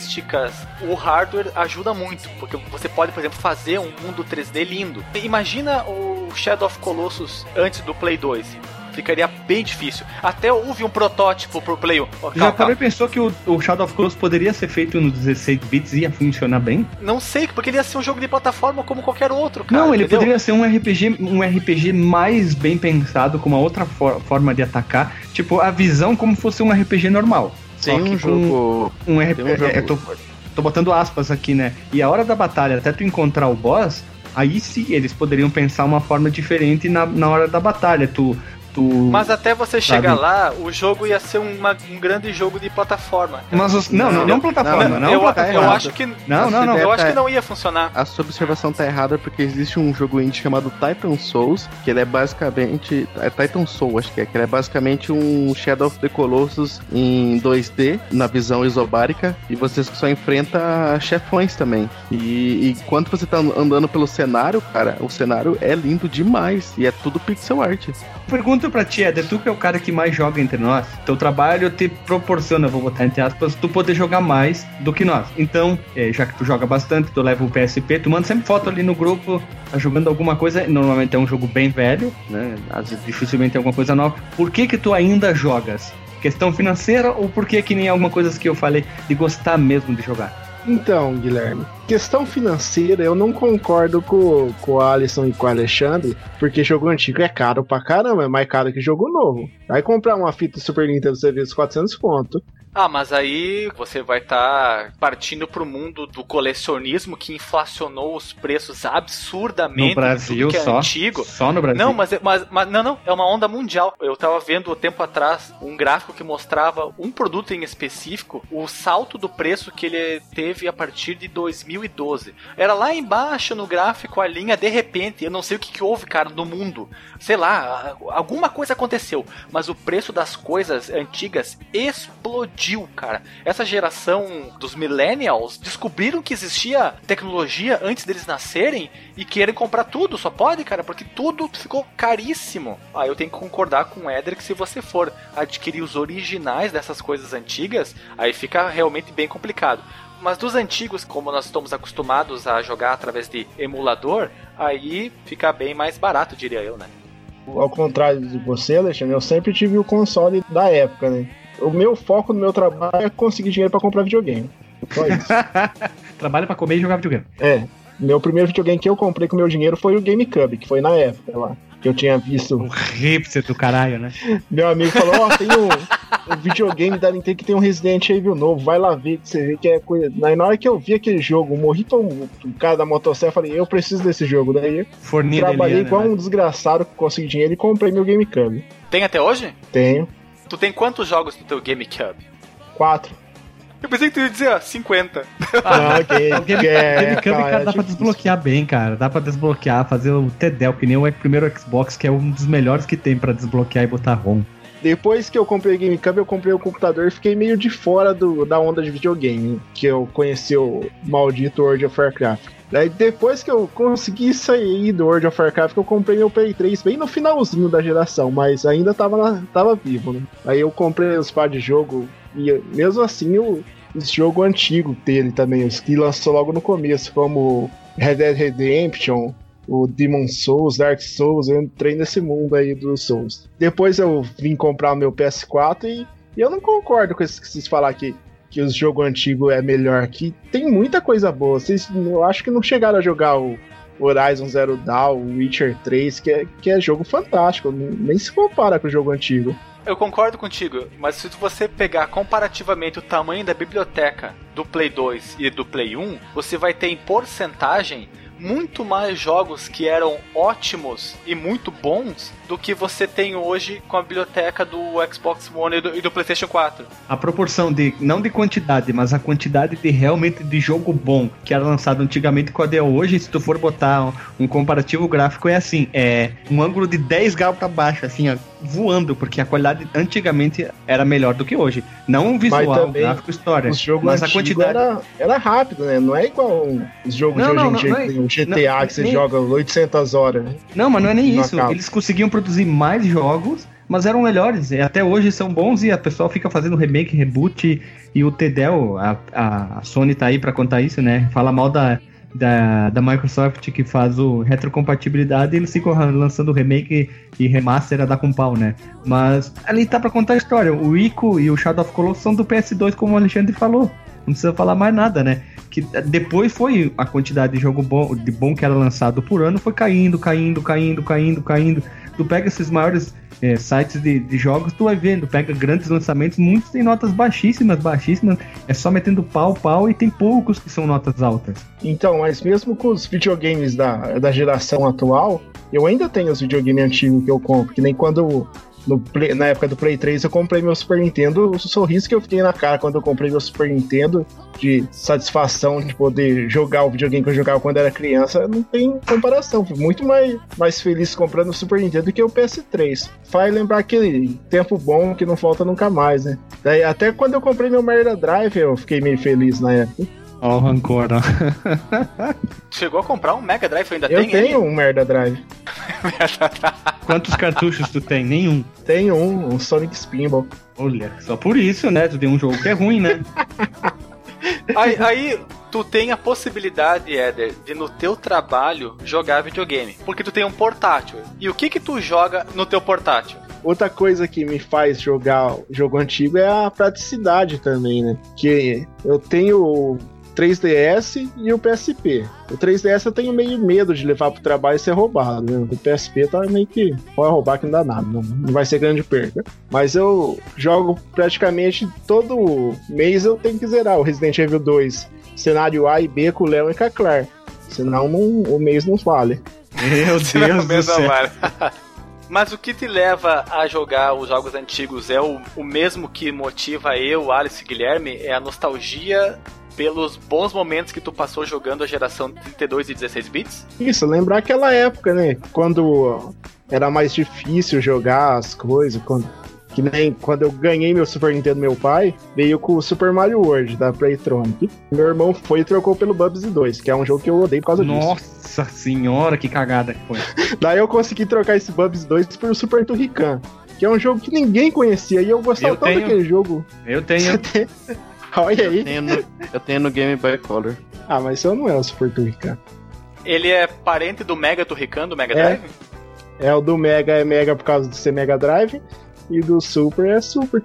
o hardware ajuda muito, porque você pode, por exemplo, fazer um mundo 3D lindo. Imagina o Shadow of Colossus antes do Play 2 ficaria bem difícil. Até houve um protótipo pro Play 1. Oh, Já e pensou que o, o, Shadow of Colossus poderia ser feito no 16 bits e ia funcionar bem? Não sei, porque ele ia ser um jogo de plataforma como qualquer outro, cara. Não, ele entendeu? poderia ser um RPG, um RPG mais bem pensado, com uma outra for forma de atacar. Tipo, a visão como fosse um RPG normal. Tem um jogo. Um, RPG. Um jogo... É, tô, tô botando aspas aqui, né? E a hora da batalha, até tu encontrar o boss, aí sim eles poderiam pensar uma forma diferente na, na hora da batalha. Tu Tu, Mas até você sabe? chegar lá, o jogo ia ser uma, um grande jogo de plataforma. Mas os, não, não, não, plataforma, não. não eu, plataforma. eu acho que não, não, não. Eu acho que não ia funcionar. A sua observação tá errada porque existe um jogo indie chamado Titan Souls, que ele é basicamente é Titan Soul, acho que é, que ele é basicamente um Shadow of the Colossus em 2D, na visão isobárica, e você só enfrenta chefões também. E, e enquanto você tá andando pelo cenário, cara, o cenário é lindo demais e é tudo pixel art. Pergunta pra ti, Eder, tu que é o cara que mais joga entre nós, teu trabalho te proporciona, vou botar entre aspas, tu poder jogar mais do que nós. Então, é, já que tu joga bastante, tu leva o PSP, tu manda sempre foto ali no grupo, tá jogando alguma coisa, normalmente é um jogo bem velho, né? Às vezes dificilmente é alguma coisa nova. Por que que tu ainda jogas? Questão financeira ou por que que nem alguma coisa que eu falei de gostar mesmo de jogar? Então, Guilherme, questão financeira, eu não concordo com, com o Alisson e com o Alexandre, porque jogo antigo é caro pra caramba, é mais caro que jogo novo. Aí comprar uma fita Super Nintendo você vê os 400 conto. Ah, mas aí você vai estar tá partindo pro mundo do colecionismo que inflacionou os preços absurdamente. No Brasil que é só? antigo. Só no Brasil? Não, mas, mas, mas não, não, é uma onda mundial. Eu tava vendo tempo atrás um gráfico que mostrava um produto em específico, o salto do preço que ele teve a partir de 2012. Era lá embaixo no gráfico a linha de repente, eu não sei o que, que houve, cara, no mundo. Sei lá, alguma coisa aconteceu, mas o preço das coisas antigas explodiu, cara. Essa geração dos millennials descobriram que existia tecnologia antes deles nascerem e querem comprar tudo, só pode, cara, porque tudo ficou caríssimo. Ah, eu tenho que concordar com o Éder que se você for adquirir os originais dessas coisas antigas, aí fica realmente bem complicado. Mas dos antigos, como nós estamos acostumados a jogar através de emulador, aí fica bem mais barato, diria eu, né? Ao contrário de você, Alexandre, eu sempre tive o console da época, né? O meu foco no meu trabalho é conseguir dinheiro para comprar videogame. Só isso. Trabalha para comer e jogar videogame. É. Meu primeiro videogame que eu comprei com meu dinheiro foi o GameCube, que foi na época lá. Que eu tinha visto. O hipster do caralho, né? Meu amigo falou: Ó, oh, tem um, um, videogame da Nintendo que tem um Resident Evil novo, vai lá ver que você vê que é coisa. Aí na hora que eu vi aquele jogo, morri tão o cara da motosserra, falei: Eu preciso desse jogo. Daí Forninha trabalhei igual né? um desgraçado, consegui dinheiro e comprei meu GameCube. Tem até hoje? Tenho. Tu tem quantos jogos no teu GameCube? Quatro. Eu pensei que tu ia dizer, ó, 50. Ah, ok. o Game, é, GameCube, cara, dá pra desbloquear bem, cara. Dá pra desbloquear, fazer o TEDEL, que nem o primeiro Xbox, que é um dos melhores que tem pra desbloquear e botar ROM. Depois que eu comprei o GameCube, eu comprei o computador e fiquei meio de fora do, da onda de videogame, que eu conheci o maldito World of Warcraft. Daí depois que eu consegui sair do World of Warcraft, eu comprei meu Play 3 bem no finalzinho da geração, mas ainda tava, na, tava vivo, né? Aí eu comprei os par de jogo e mesmo assim o, esse jogo antigo dele também, os que lançou logo no começo, como Red Dead Redemption, o Demon Souls, Dark Souls, eu entrei nesse mundo aí dos Souls. Depois eu vim comprar meu PS4 e, e eu não concordo com isso que vocês falar aqui que o jogo antigo é melhor, que tem muita coisa boa. Vocês, eu acho que não chegaram a jogar o Horizon Zero Dawn, o Witcher 3, que é, que é jogo fantástico, nem se compara com o jogo antigo. Eu concordo contigo, mas se você pegar comparativamente o tamanho da biblioteca do Play 2 e do Play 1, você vai ter em porcentagem muito mais jogos que eram ótimos e muito bons do que você tem hoje com a biblioteca do Xbox One e do, e do, PlayStation 4. A proporção de, não de quantidade, mas a quantidade de realmente de jogo bom que era lançado antigamente com a de hoje, se tu for botar um, um comparativo gráfico, é assim: é um ângulo de 10 graus para baixo, assim, ó, voando, porque a qualidade antigamente era melhor do que hoje. Não o visual, gráfico, história. Os jogos mas a quantidade. Era, era rápido, né? Não é igual os jogos não, de hoje em dia, não, o GTA não, que você nem... joga 800 horas. Né? Não, mas não é nem isso. Acaba. Eles conseguiam produzir mais jogos, mas eram melhores. E até hoje são bons e a pessoa fica fazendo remake, reboot. E o Tedel, a, a Sony tá aí para contar isso, né? Fala mal da, da, da Microsoft que faz o retrocompatibilidade e eles ficam lançando remake e remaster a dar com pau, né? Mas ali tá para contar a história. O Ico e o Shadow of Colossus são do PS2, como o Alexandre falou. Não precisa falar mais nada, né? Que depois foi a quantidade de jogo bom, de bom que era lançado por ano foi caindo, caindo, caindo, caindo, caindo. Tu pega esses maiores é, sites de, de, jogos, tu vai vendo, pega grandes lançamentos, muitos têm notas baixíssimas, baixíssimas, é só metendo pau, pau, e tem poucos que são notas altas. Então, mas mesmo com os videogames da, da geração atual, eu ainda tenho os videogames antigos que eu compro, que nem quando Play, na época do Play 3 eu comprei meu Super Nintendo, o sorriso que eu fiquei na cara quando eu comprei meu Super Nintendo, de satisfação de poder jogar o videogame que eu jogava quando era criança, não tem comparação. Fui muito mais, mais feliz comprando o Super Nintendo do que o PS3. Faz lembrar aquele tempo bom que não falta nunca mais, né? Daí, até quando eu comprei meu Mega Drive eu fiquei meio feliz na época. Ó o rancor. Chegou a comprar um Mega Drive, ainda eu tem Eu tenho ele? um Mega Drive. Quantos cartuchos tu tem? Nenhum. Tenho um, um Sonic Spinball. Olha, só por isso, né? Tu tem um jogo que é ruim, né? aí, aí, tu tem a possibilidade, Éder, de no teu trabalho jogar videogame. Porque tu tem um portátil. E o que que tu joga no teu portátil? Outra coisa que me faz jogar jogo antigo é a praticidade também, né? Que eu tenho 3DS e o PSP. O 3DS eu tenho meio medo de levar pro trabalho e ser roubado, né? O PSP tá meio que pode roubar que não dá nada, não, não vai ser grande perda. Mas eu jogo praticamente todo mês eu tenho que zerar o Resident Evil 2, cenário A e B com o Leon e com a Claire. Senão não, o mês não vale. Meu Deus do céu. Mas o que te leva a jogar os jogos antigos é o, o mesmo que motiva eu, Alice e Guilherme? É a nostalgia pelos bons momentos que tu passou jogando a geração 32 e 16 bits? Isso, lembrar aquela época, né? Quando era mais difícil jogar as coisas, quando que nem quando eu ganhei meu Super Nintendo meu pai, veio com o Super Mario World da Playtronic. Meu irmão foi e trocou pelo Bubsy 2, que é um jogo que eu odeio por causa Nossa disso. Nossa senhora, que cagada que foi. Daí eu consegui trocar esse Bubsy 2 por Super Turrican, que é um jogo que ninguém conhecia e eu gostava eu tanto tenho. daquele jogo. Eu tenho. Olha aí. Eu tenho, no, eu tenho no Game Boy Color. Ah, mas isso não é o Super Turrican. Ele é parente do Mega Turrican do Mega Drive? É, é o do Mega é Mega por causa de ser Mega Drive e do Super é Super.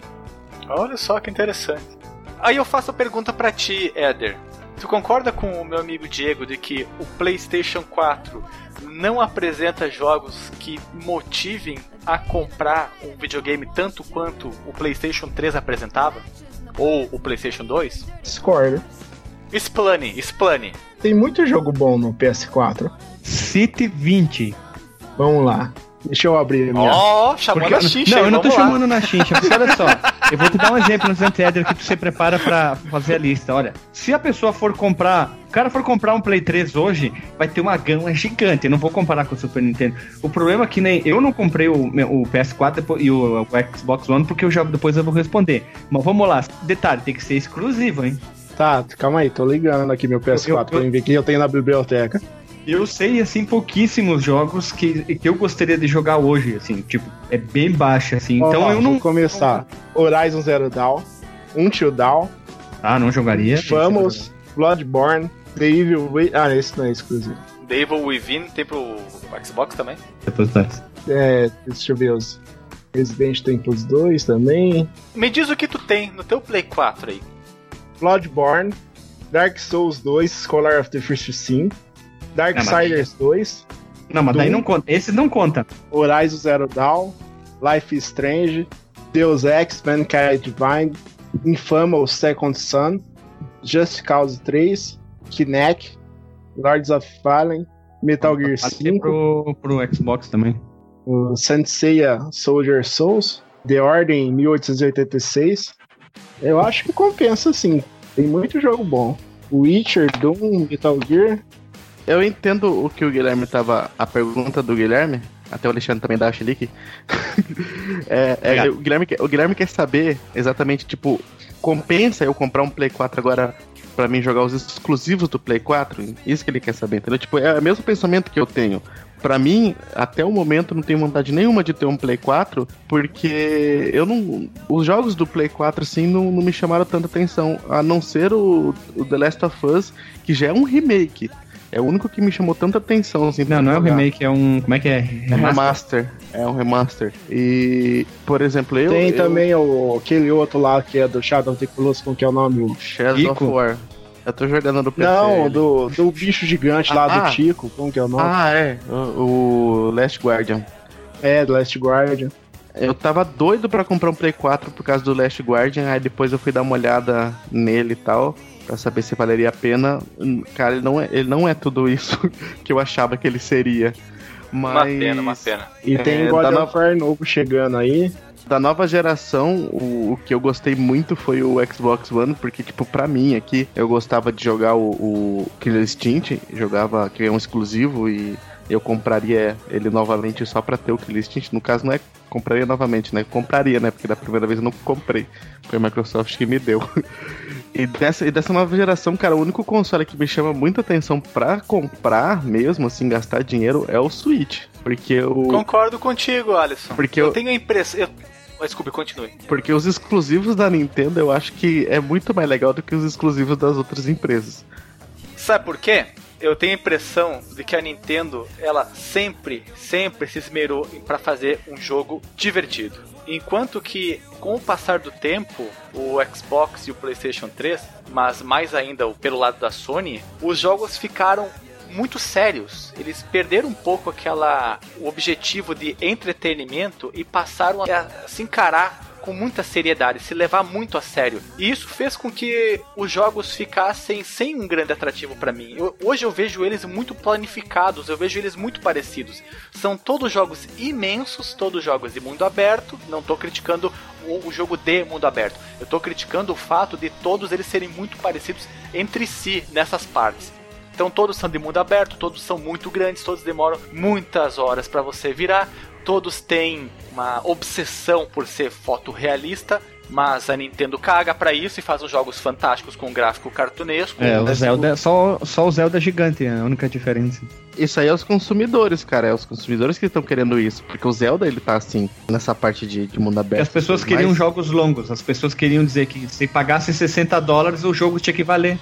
Olha só que interessante. Aí eu faço a pergunta para ti, Éder. Tu concorda com o meu amigo Diego de que o PlayStation 4 não apresenta jogos que motivem a comprar um videogame tanto quanto o PlayStation 3 apresentava? Ou o PlayStation 2? Discordo. Explane, explane. Tem muito jogo bom no PS4. City 20. Vamos lá. Deixa eu abrir a minha. Ó, oh, chamando Porque, a xincha. Não, eu não tô lá. chamando na xincha. Mas olha só, eu vou te dar um exemplo no Zanted que tu se prepara pra fazer a lista. Olha, se a pessoa for comprar. O cara for comprar um Play 3 hoje, vai ter uma gama gigante. Eu não vou comparar com o Super Nintendo. O problema é que nem eu não comprei o, o PS4 e o, o, Xbox One porque eu já depois eu vou responder. Mas vamos lá. Detalhe, tem que ser exclusivo, hein? Tá, calma aí, tô ligando aqui meu PS4 eu, eu, pra ver que eu tenho na biblioteca. Eu sei, assim, pouquíssimos jogos que, que eu gostaria de jogar hoje, assim, tipo, é bem baixo, assim, oh, então eu não... Vou começar. Horizon Zero Dawn, Until Dawn. Ah, não jogaria? Vamos, Bloodborne, The Evil... Ah, esse não é exclusivo. The Evil Within tem pro Xbox também? Depois dois. É, deixa eu ver os... Resident tem pros dois também. Me diz o que tu tem no teu Play 4 aí. Bloodborne, Dark Souls 2, Scholar of the First Sin, Darksiders 2. Não, mas Doom, daí não conta. Esse não conta. Horizon Zero Dawn, Life is Strange, Deus Ex, Mankind Divine, Infamous Second Son, Just Cause 3, Kinect, Lords of Fallen, Metal Gear 5. Pro, pro Xbox também. O Senseiya Soldier Souls, The Ordem 1886. Eu acho que compensa sim. Tem muito jogo bom. Witcher, Doom, Metal Gear, eu entendo o que o Guilherme tava. A pergunta do Guilherme, até o Alexandre também dá chilique. é, é, o, Guilherme, o Guilherme quer saber exatamente, tipo, compensa eu comprar um Play 4 agora para mim jogar os exclusivos do Play 4? Isso que ele quer saber, entendeu? Tipo, é o mesmo pensamento que eu tenho. Para mim, até o momento, não tenho vontade nenhuma de ter um Play 4, porque eu não. Os jogos do Play 4, assim, não, não me chamaram tanta atenção. A não ser o, o The Last of Us, que já é um remake. É o único que me chamou tanta atenção, assim. Não, não é um remake, é um. Como é que é? Remaster? É um remaster. É um remaster. E, por exemplo, eu. Tem eu... também o, aquele outro lá que é do Shadow of the Colossus, como que é o nome? O Shadow of War. Eu tô jogando no PC. Não, do, do bicho gigante lá ah, do Tico, como que é o nome? Ah, é. O, o Last Guardian. É, do Last Guardian. Eu tava doido para comprar um Play 4 por causa do Last Guardian, aí depois eu fui dar uma olhada nele e tal para saber se valeria a pena. Cara, ele não é, ele não é tudo isso que eu achava que ele seria. Mas... Uma pena, uma pena. E tem é, God of War novo chegando aí. Da nova geração, o, o, que eu gostei muito foi o Xbox One, porque, tipo, pra mim aqui, eu gostava de jogar o, o Killer Instinct, jogava, que é um exclusivo, e eu compraria ele novamente só pra ter o Killer Instinct. No caso, não é compraria novamente, né? Compraria, né? Porque da primeira vez eu não comprei. Foi a Microsoft que me deu. E dessa, e dessa nova geração, cara, o único console que me chama muita atenção pra comprar mesmo, assim, gastar dinheiro, é o Switch. Porque eu. Concordo contigo, Alisson. Porque eu, eu tenho a impressão. Eu... Desculpe, continue. Porque os exclusivos da Nintendo eu acho que é muito mais legal do que os exclusivos das outras empresas. Sabe por quê? Eu tenho a impressão de que a Nintendo, ela sempre, sempre se esmerou para fazer um jogo divertido. Enquanto que, com o passar do tempo, o Xbox e o PlayStation 3, mas mais ainda pelo lado da Sony, os jogos ficaram muito sérios. Eles perderam um pouco aquela o objetivo de entretenimento e passaram a se encarar com muita seriedade, se levar muito a sério. E isso fez com que os jogos ficassem sem um grande atrativo para mim. Eu, hoje eu vejo eles muito planificados, eu vejo eles muito parecidos. São todos jogos imensos, todos jogos de mundo aberto. Não tô criticando o, o jogo de mundo aberto. Eu tô criticando o fato de todos eles serem muito parecidos entre si nessas partes. Então todos são de mundo aberto, todos são muito grandes, todos demoram muitas horas para você virar, todos têm uma obsessão por ser fotorrealista, mas a Nintendo caga para isso e faz uns jogos fantásticos com um gráfico cartunesco. É, o Zelda, só, só o Zelda gigante, é a única diferença. Isso aí é os consumidores, cara. É os consumidores que estão querendo isso. Porque o Zelda, ele tá assim, nessa parte de, de mundo aberto. as pessoas queriam jogos longos. As pessoas queriam dizer que se pagasse 60 dólares, o jogo tinha que valer.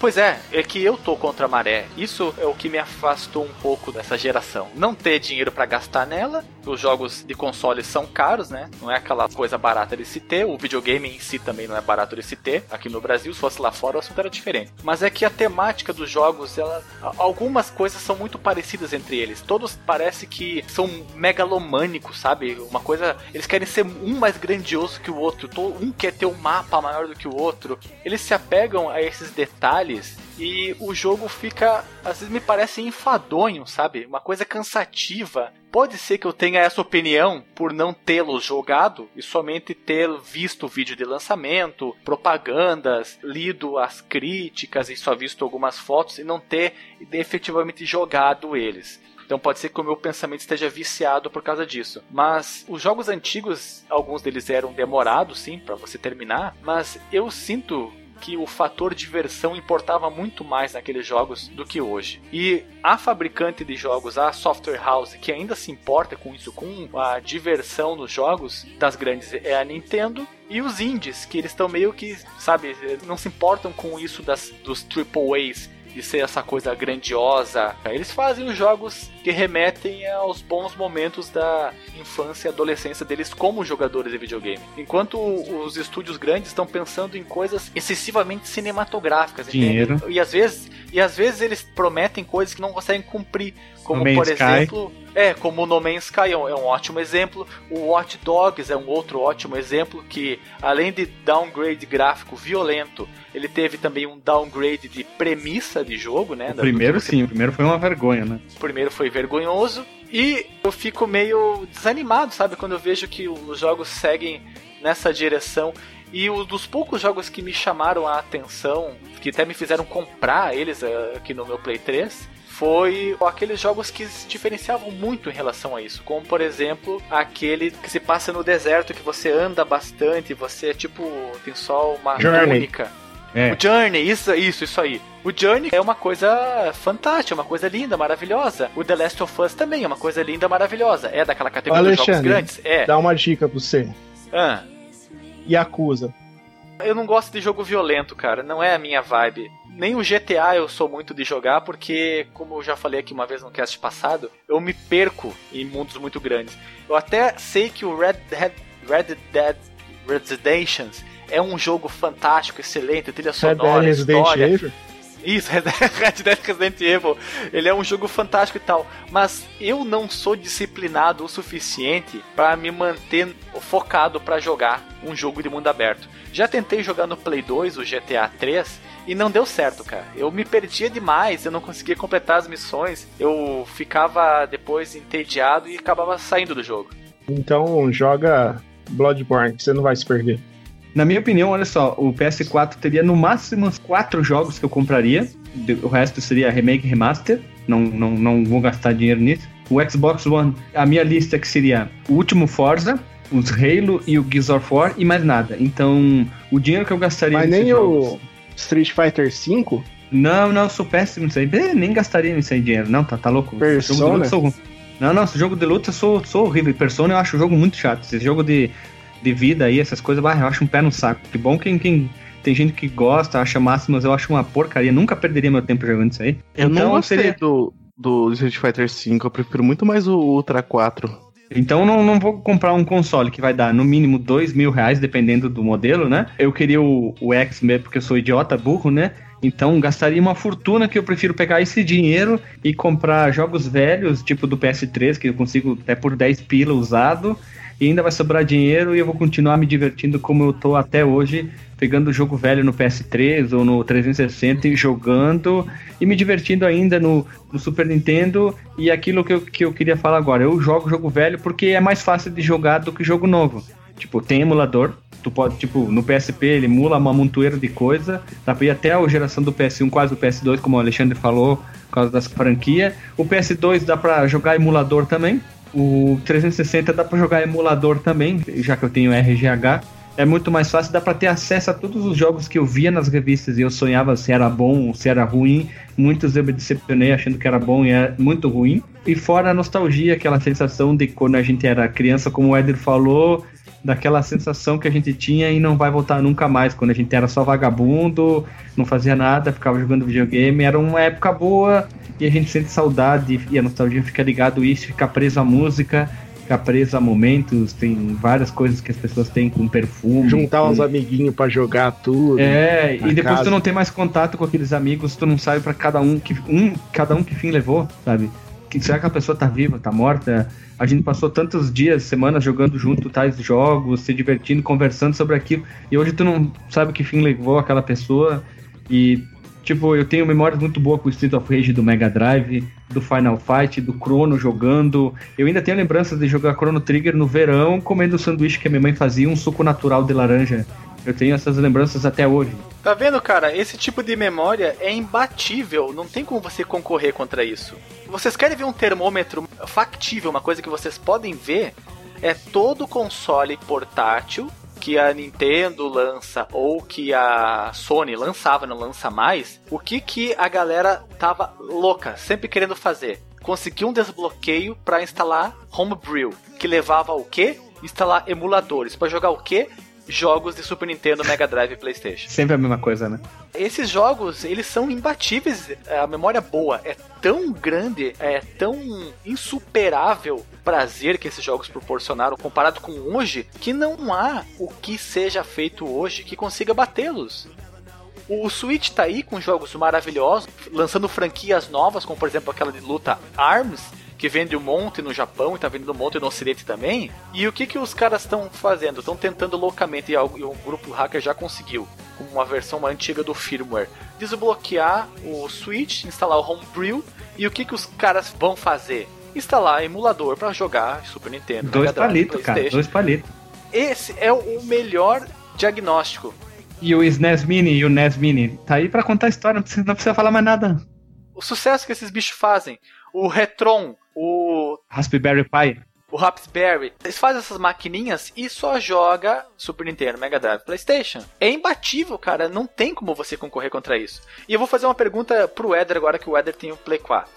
Pois é, é que eu tô contra a maré. Isso é o que me afastou um pouco dessa geração. Não ter dinheiro para gastar nela. Os jogos de console são caros, né? Não é aquela coisa barata de se ter. O videogame em si também não é barato de se ter. Aqui no Brasil, se fosse lá fora, o assunto era diferente. Mas é que a temática dos jogos, ela, algumas coisas são muito parecidas entre eles. Todos parece que são megalomânicos, sabe? Uma coisa, eles querem ser um mais grandioso que o outro. Um quer ter um mapa maior do que o outro. Eles se apegam a esses detalhes detalhes e o jogo fica, às vezes me parece enfadonho, sabe? Uma coisa cansativa. Pode ser que eu tenha essa opinião por não tê-lo jogado e somente ter visto o vídeo de lançamento, propagandas, lido as críticas e só visto algumas fotos e não ter efetivamente jogado eles. Então pode ser que o meu pensamento esteja viciado por causa disso. Mas os jogos antigos, alguns deles eram demorados, sim, para você terminar. Mas eu sinto que o fator diversão importava muito mais naqueles jogos do que hoje. E a fabricante de jogos, a Software House, que ainda se importa com isso, com a diversão nos jogos das grandes, é a Nintendo. E os indies, que eles estão meio que, sabe, não se importam com isso das, dos triple A's de ser essa coisa grandiosa. Eles fazem os jogos que remetem aos bons momentos da infância e adolescência deles como jogadores de videogame. Enquanto os estúdios grandes estão pensando em coisas excessivamente cinematográficas, Dinheiro. Entende? E às vezes, e às vezes eles prometem coisas que não conseguem cumprir, como por Sky. exemplo, é, como o No Man's Sky é um, é um, ótimo exemplo, o Watch Dogs é um outro ótimo exemplo que, além de downgrade gráfico violento, ele teve também um downgrade de premissa de jogo, né? O primeiro sim, o primeiro foi uma vergonha, né? O primeiro foi vergonhoso e eu fico meio desanimado, sabe, quando eu vejo que os jogos seguem nessa direção. E um dos poucos jogos que me chamaram a atenção, que até me fizeram comprar eles uh, aqui no meu Play 3, foi aqueles jogos que se diferenciavam muito em relação a isso. Como, por exemplo, aquele que se passa no deserto, que você anda bastante, você é tipo, tem só uma Journey. túnica. É. O Journey, isso, isso, isso aí. O Journey é uma coisa fantástica, uma coisa linda, maravilhosa. O The Last of Us também é uma coisa linda, maravilhosa. É daquela categoria dos jogos Alexandre, grandes? É. Dá uma dica pra você. Ah. Yakuza. Eu não gosto de jogo violento, cara. Não é a minha vibe. Nem o GTA eu sou muito de jogar, porque, como eu já falei aqui uma vez no cast passado, eu me perco em mundos muito grandes. Eu até sei que o Red Dead, Red Dead Redemptions é um jogo fantástico, excelente, trilha Red Dead sonora, história. Evil. Isso, Red Red Dead Resident Evil. Ele é um jogo fantástico e tal. Mas eu não sou disciplinado o suficiente para me manter focado para jogar um jogo de mundo aberto. Já tentei jogar no Play 2, o GTA 3, e não deu certo, cara. Eu me perdia demais, eu não conseguia completar as missões, eu ficava depois entediado e acabava saindo do jogo. Então joga Bloodborne, que você não vai se perder. Na minha opinião, olha só, o PS4 teria no máximo uns quatro jogos que eu compraria. O resto seria remake e remaster. Não, não, não vou gastar dinheiro nisso. O Xbox One, a minha lista que seria o último Forza, os Halo e o Gears of War e mais nada. Então, o dinheiro que eu gastaria Mas nem jogos- o Street Fighter V? Não, não, sou péssimo nisso aí. Nem gastaria nisso aí dinheiro. Não, tá, tá louco. Persona? Jogo de luta, eu sou ruim. Não, não, esse jogo de luta eu sou, sou horrível. Persona eu acho o jogo muito chato. Esse jogo de, de vida aí, essas coisas, bah, eu acho um pé no saco. Que bom quem, quem tem gente que gosta, acha massa, mas eu acho uma porcaria. Nunca perderia meu tempo jogando isso aí. Eu não Então, gostei seria- do, do Street Fighter V, eu prefiro muito mais o Ultra 4. Então não, não vou comprar um console que vai dar no mínimo dois mil reais, dependendo do modelo, né? Eu queria o, o X mesmo, porque eu sou idiota, burro, né? Então gastaria uma fortuna que eu prefiro pegar esse dinheiro e comprar jogos velhos, tipo do PS3, que eu consigo até por 10 pila usado, e ainda vai sobrar dinheiro e eu vou continuar me divertindo como eu tô até hoje, pegando o jogo velho no PS3 ou no 360 e jogando e me divertindo ainda no, no Super Nintendo. E aquilo que eu, que eu queria falar agora, eu jogo jogo velho porque é mais fácil de jogar do que jogo novo. Tipo, tem emulador, tu pode, tipo, no PSP ele emula uma montoeira de coisa, dá pra ir até a geração do PS1, quase o PS2, como o Alexandre falou, por causa das franquias. O PS2 dá pra jogar emulador também. O 360 dá pra jogar emulador também, já que eu tenho RGH. É muito mais fácil, dá pra ter acesso a todos os jogos que eu via nas revistas e eu sonhava se era bom ou se era ruim. Muitos eu me decepcionei achando que era bom e é muito ruim. E fora a nostalgia, aquela sensação de quando a gente era criança, como o Eder falou, daquela sensação que a gente tinha e não vai voltar nunca mais, quando a gente era só vagabundo, não fazia nada, ficava jogando videogame, era uma época boa e a gente sente saudade e a nostalgia fica ligado a isso, fica preso à música, fica preso a momentos, tem várias coisas que as pessoas têm com perfume. Juntar com... uns amiguinhos para jogar tudo. É, e depois casa. tu não tem mais contato com aqueles amigos, tu não sabe para cada um que um, cada um que fim levou, sabe? Que, será que a pessoa tá viva, tá morta? A gente passou tantos dias, semanas jogando junto tais jogos, se divertindo, conversando sobre aquilo, e hoje tu não sabe que fim levou aquela pessoa. E, tipo, eu tenho memórias muito boas com o Street of Rage do Mega Drive, do Final Fight, do Chrono jogando. Eu ainda tenho lembranças de jogar Chrono Trigger no verão, comendo o sanduíche que a minha mãe fazia, um suco natural de laranja. Eu tenho essas lembranças até hoje. Tá vendo, cara? Esse tipo de memória é imbatível. Não tem como você concorrer contra isso. Vocês querem ver um termômetro factível, uma coisa que vocês podem ver? É todo console portátil que a Nintendo lança ou que a Sony lançava, não lança mais. O que que a galera tava louca, sempre querendo fazer? Conseguir um desbloqueio para instalar Homebrew, que levava o quê? Instalar emuladores para jogar o quê? Jogos de Super Nintendo, Mega Drive e PlayStation. Sempre a mesma coisa, né? Esses jogos, eles são imbatíveis. A memória boa é tão grande, é tão insuperável prazer que esses jogos proporcionaram comparado com hoje, que não há o que seja feito hoje que consiga batê-los. O Switch tá aí com jogos maravilhosos, lançando franquias novas, como por exemplo aquela de luta ARMS, que vende um monte no Japão e tá vendendo um monte no Ocidente também. E o que que os caras estão fazendo? Estão tentando loucamente, e o grupo hacker já conseguiu, com uma versão antiga do firmware, desbloquear o Switch, instalar o Homebrew. E o que que os caras vão fazer? Instalar emulador para jogar Super Nintendo. Dois palitos, cara. Dois palitos. Esse é o melhor diagnóstico. E o SNES Mini e o NES Mini. Tá aí para contar a história, não precisa, não precisa falar mais nada. O sucesso que esses bichos fazem. O Retron, o Raspberry Pi. O Raspberry. Eles fazem essas maquininhas e só joga Super Nintendo, Mega Drive, PlayStation. É imbatível, cara. Não tem como você concorrer contra isso. E eu vou fazer uma pergunta pro Eder agora que o Eder tem o Play 4.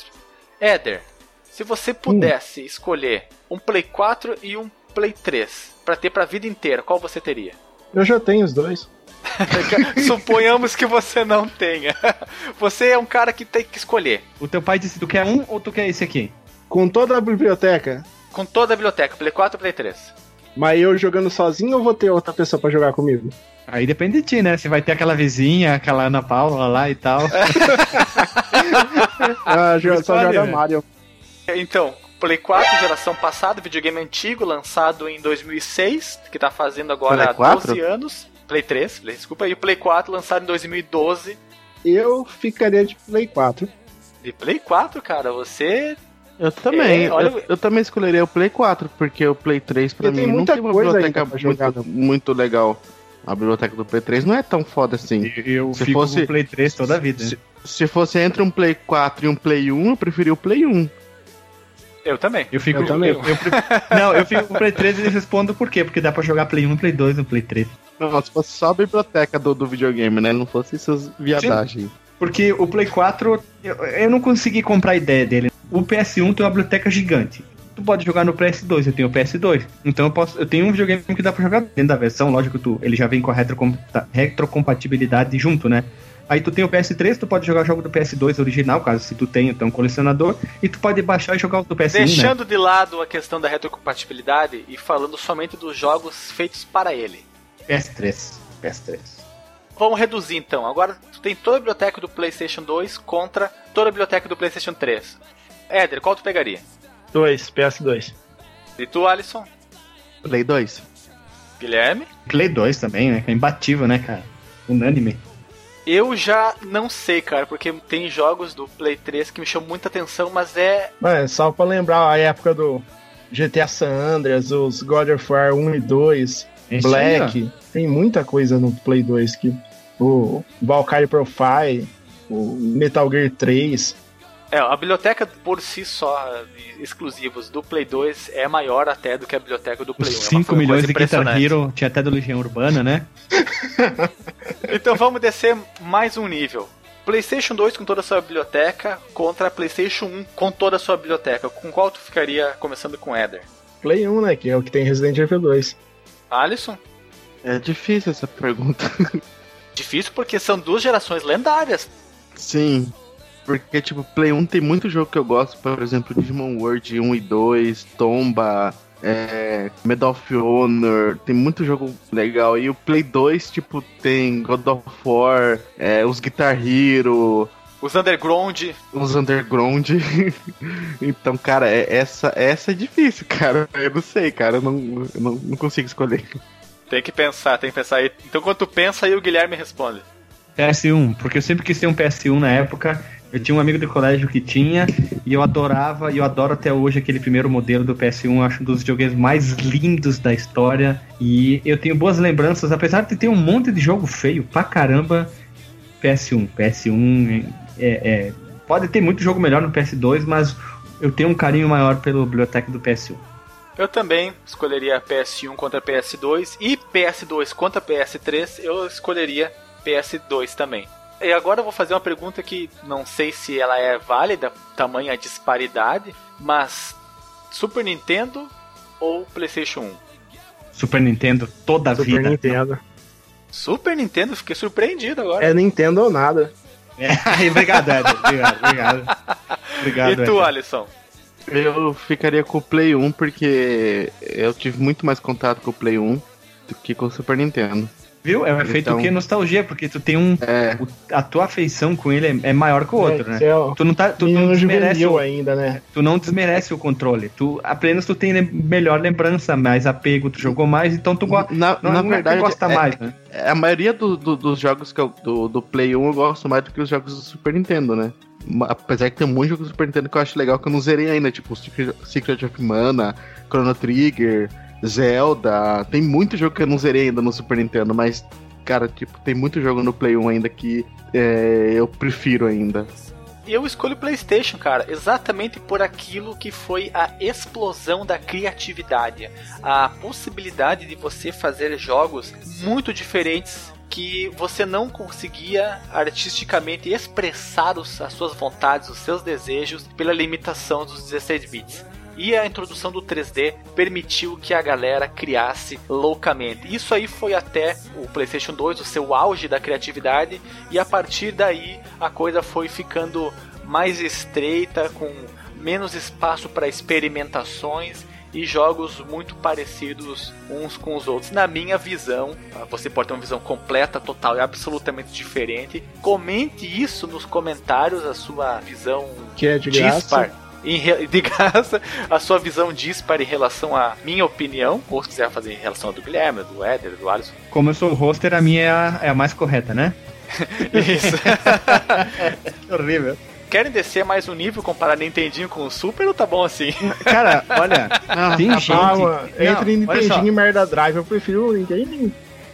Eder, se você pudesse hum. escolher um Play 4 e um Play 3 para ter pra vida inteira, qual você teria? Eu já tenho os dois. Suponhamos que você não tenha. Você é um cara que tem que escolher. O teu pai disse: tu quer um ou tu quer esse aqui? Com toda a biblioteca? Com toda a biblioteca, Play 4 e Play 3. Mas eu jogando sozinho ou vou ter outra pessoa para jogar comigo? Aí depende de ti, né? Você vai ter aquela vizinha, aquela Ana Paula lá e tal. ah, só joga né? Mario. Então, Play 4, geração passada, videogame antigo, lançado em 2006, que tá fazendo agora 12 anos. Play 3, desculpa, e o Play 4 lançado em 2012. Eu ficaria de Play 4. De Play 4, cara, você eu também. É, olha... eu, eu, também escolheria o Play 4, porque o Play 3 pra mim não tem uma biblioteca muito, muito legal. A biblioteca do Play 3 não é tão foda assim. Eu se fico fosse, com o Play 3 toda a vida. Se, se, fosse entre um Play 4 e um Play 1, eu preferia o Play 1. Eu também. Eu fico eu também. Eu, eu, não, eu fico com o Play 3 e respondo por quê? Porque dá pra jogar Play 1, Play 2 no Play 3. Não, se fosse só a biblioteca do, do videogame, né? Não fosse essas viadagens. Porque o Play 4, eu, eu não consegui comprar a ideia dele. O PS1 tem uma biblioteca gigante. tu pode jogar no PS2, eu tenho o PS2. Então eu posso, eu tenho um videogame que dá pra jogar dentro da versão, lógico, tu, ele já vem com a retrocom, retrocompatibilidade junto, né? Aí tu tem o PS3, tu pode jogar o jogo do PS2 original, caso se tu tenha, então colecionador, e tu pode baixar e jogar o do PS1. Né? Deixando né? de lado a questão da retrocompatibilidade e falando somente dos jogos feitos para ele. PS3. PS3. Vamos reduzir então. Agora tu tem toda a biblioteca do PlayStation 2 contra toda a biblioteca do PlayStation 3. Éder, qual tu pegaria? 2, PS2. E tu, Alisson? Play 2. Guilherme? Play 2 também, né? É imbatível, né, cara? Unânime. Eu já não sei, cara, porque tem jogos do Play 3 que me chamam muita atenção, mas é. É, só pra lembrar a época do GTA San Andreas, os God of War 1 e 2, Esse Black. Aí, tem muita coisa no Play 2 que. O Valkyrie Profile, o Metal Gear 3. É, a biblioteca por si só, exclusivos do Play 2, é maior até do que a biblioteca do Play 1. 5 é milhões de Guitar Hero, tinha até da Legião Urbana, né? então vamos descer mais um nível. PlayStation 2 com toda a sua biblioteca contra PlayStation 1 com toda a sua biblioteca. Com qual tu ficaria começando com Eder? Play 1, né? Que é o que tem Resident Evil 2. Alisson? É difícil essa pergunta. Difícil porque são duas gerações lendárias. Sim. Porque, tipo, Play 1 tem muito jogo que eu gosto, por exemplo, Digimon World 1 e 2, Tomba, é, Medal of Honor, tem muito jogo legal. E o Play 2, tipo, tem God of War, é, os Guitar Hero. Os Underground. Os Underground. então, cara, é, essa, essa é difícil, cara. Eu não sei, cara. Eu não, eu não, não consigo escolher. Tem que pensar, tem que pensar aí. Então, quando tu pensa, aí o Guilherme responde. PS1, porque eu sempre quis ter um PS1 na época eu tinha um amigo do colégio que tinha, e eu adorava, e eu adoro até hoje aquele primeiro modelo do PS1, eu acho um dos videogames mais lindos da história. E eu tenho boas lembranças, apesar de ter um monte de jogo feio pra caramba. PS1, PS1 é, é, pode ter muito jogo melhor no PS2, mas eu tenho um carinho maior pelo biblioteca do PS1. Eu também escolheria PS1 contra PS2 e PS2 contra PS3, eu escolheria PS2 também. E agora eu vou fazer uma pergunta que não sei se ela é válida, tamanha disparidade, mas Super Nintendo ou PlayStation 1? Super Nintendo toda a Super vida. Super Nintendo. Super Nintendo, fiquei surpreendido agora. É Nintendo ou nada. É, obrigado, Ed. Obrigado, obrigado. obrigado e tu, Ed. Alisson? Eu ficaria com o Play 1 porque eu tive muito mais contato com o Play 1 do que com o Super Nintendo. Viu? É um efeito então, que nostalgia, porque tu tem um. É. O, a tua afeição com ele é, é maior que o outro, é, né? É tu não tá. Tu não desmerece o, ainda, né? Tu não desmerece o controle. Tu apenas tu tem melhor lembrança, mais apego, tu jogou mais, então tu gosta. Na, não, na verdade, gosta é, mais, né? É, a maioria do, do, dos jogos que eu, do, do Play 1 eu gosto mais do que os jogos do Super Nintendo, né? Apesar que tem um monte de jogos do Super Nintendo que eu acho legal que eu não zerei ainda, tipo Secret, Secret of Mana, Chrono Trigger. Zelda, tem muito jogo que eu não zerei ainda no Super Nintendo, mas cara, tipo, tem muito jogo no Play 1 ainda que é, eu prefiro ainda. Eu escolho o PlayStation, cara, exatamente por aquilo que foi a explosão da criatividade, a possibilidade de você fazer jogos muito diferentes que você não conseguia artisticamente expressar os, as suas vontades, os seus desejos pela limitação dos 16 bits e a introdução do 3D permitiu que a galera criasse loucamente. Isso aí foi até o PlayStation 2, o seu auge da criatividade, e a partir daí a coisa foi ficando mais estreita, com menos espaço para experimentações e jogos muito parecidos uns com os outros. Na minha visão, tá? você pode ter uma visão completa, total e absolutamente diferente. Comente isso nos comentários, a sua visão que é de dispar. Graça em, de graça a sua visão dispara em relação à minha opinião, ou se quiser fazer em relação à do Guilherme, do Éder, do Alisson. Como eu sou o roster, a minha é a, é a mais correta, né? Isso. é horrível. Querem descer mais um nível, comparar Nintendinho com o Super ou tá bom assim? Cara, olha, não, tem tá gente... Calma, entre Nintendinho e Merda Drive, eu prefiro o Nintendinho.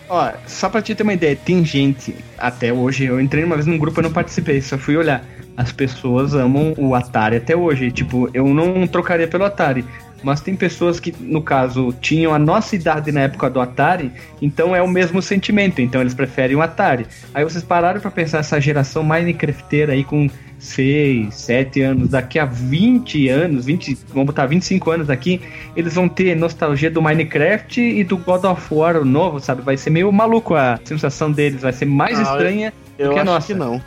Ó, só pra te ter uma ideia, tem gente, até hoje, eu entrei uma vez num grupo e não participei, só fui olhar as pessoas amam o Atari até hoje. Tipo, eu não trocaria pelo Atari. mas tem pessoas que, no caso, tinham a nossa idade na época do Atari, então é o mesmo sentimento, então eles preferem o Atari. Aí vocês pararam para pensar essa geração Minecrafteira aí com 6, 7 anos, daqui a 20 anos, 20, vamos botar 25 anos daqui, eles vão ter nostalgia do Minecraft e do God of War novo, sabe? Vai ser meio maluco a sensação deles, vai ser mais ah, estranha eu, do que a nossa. que não.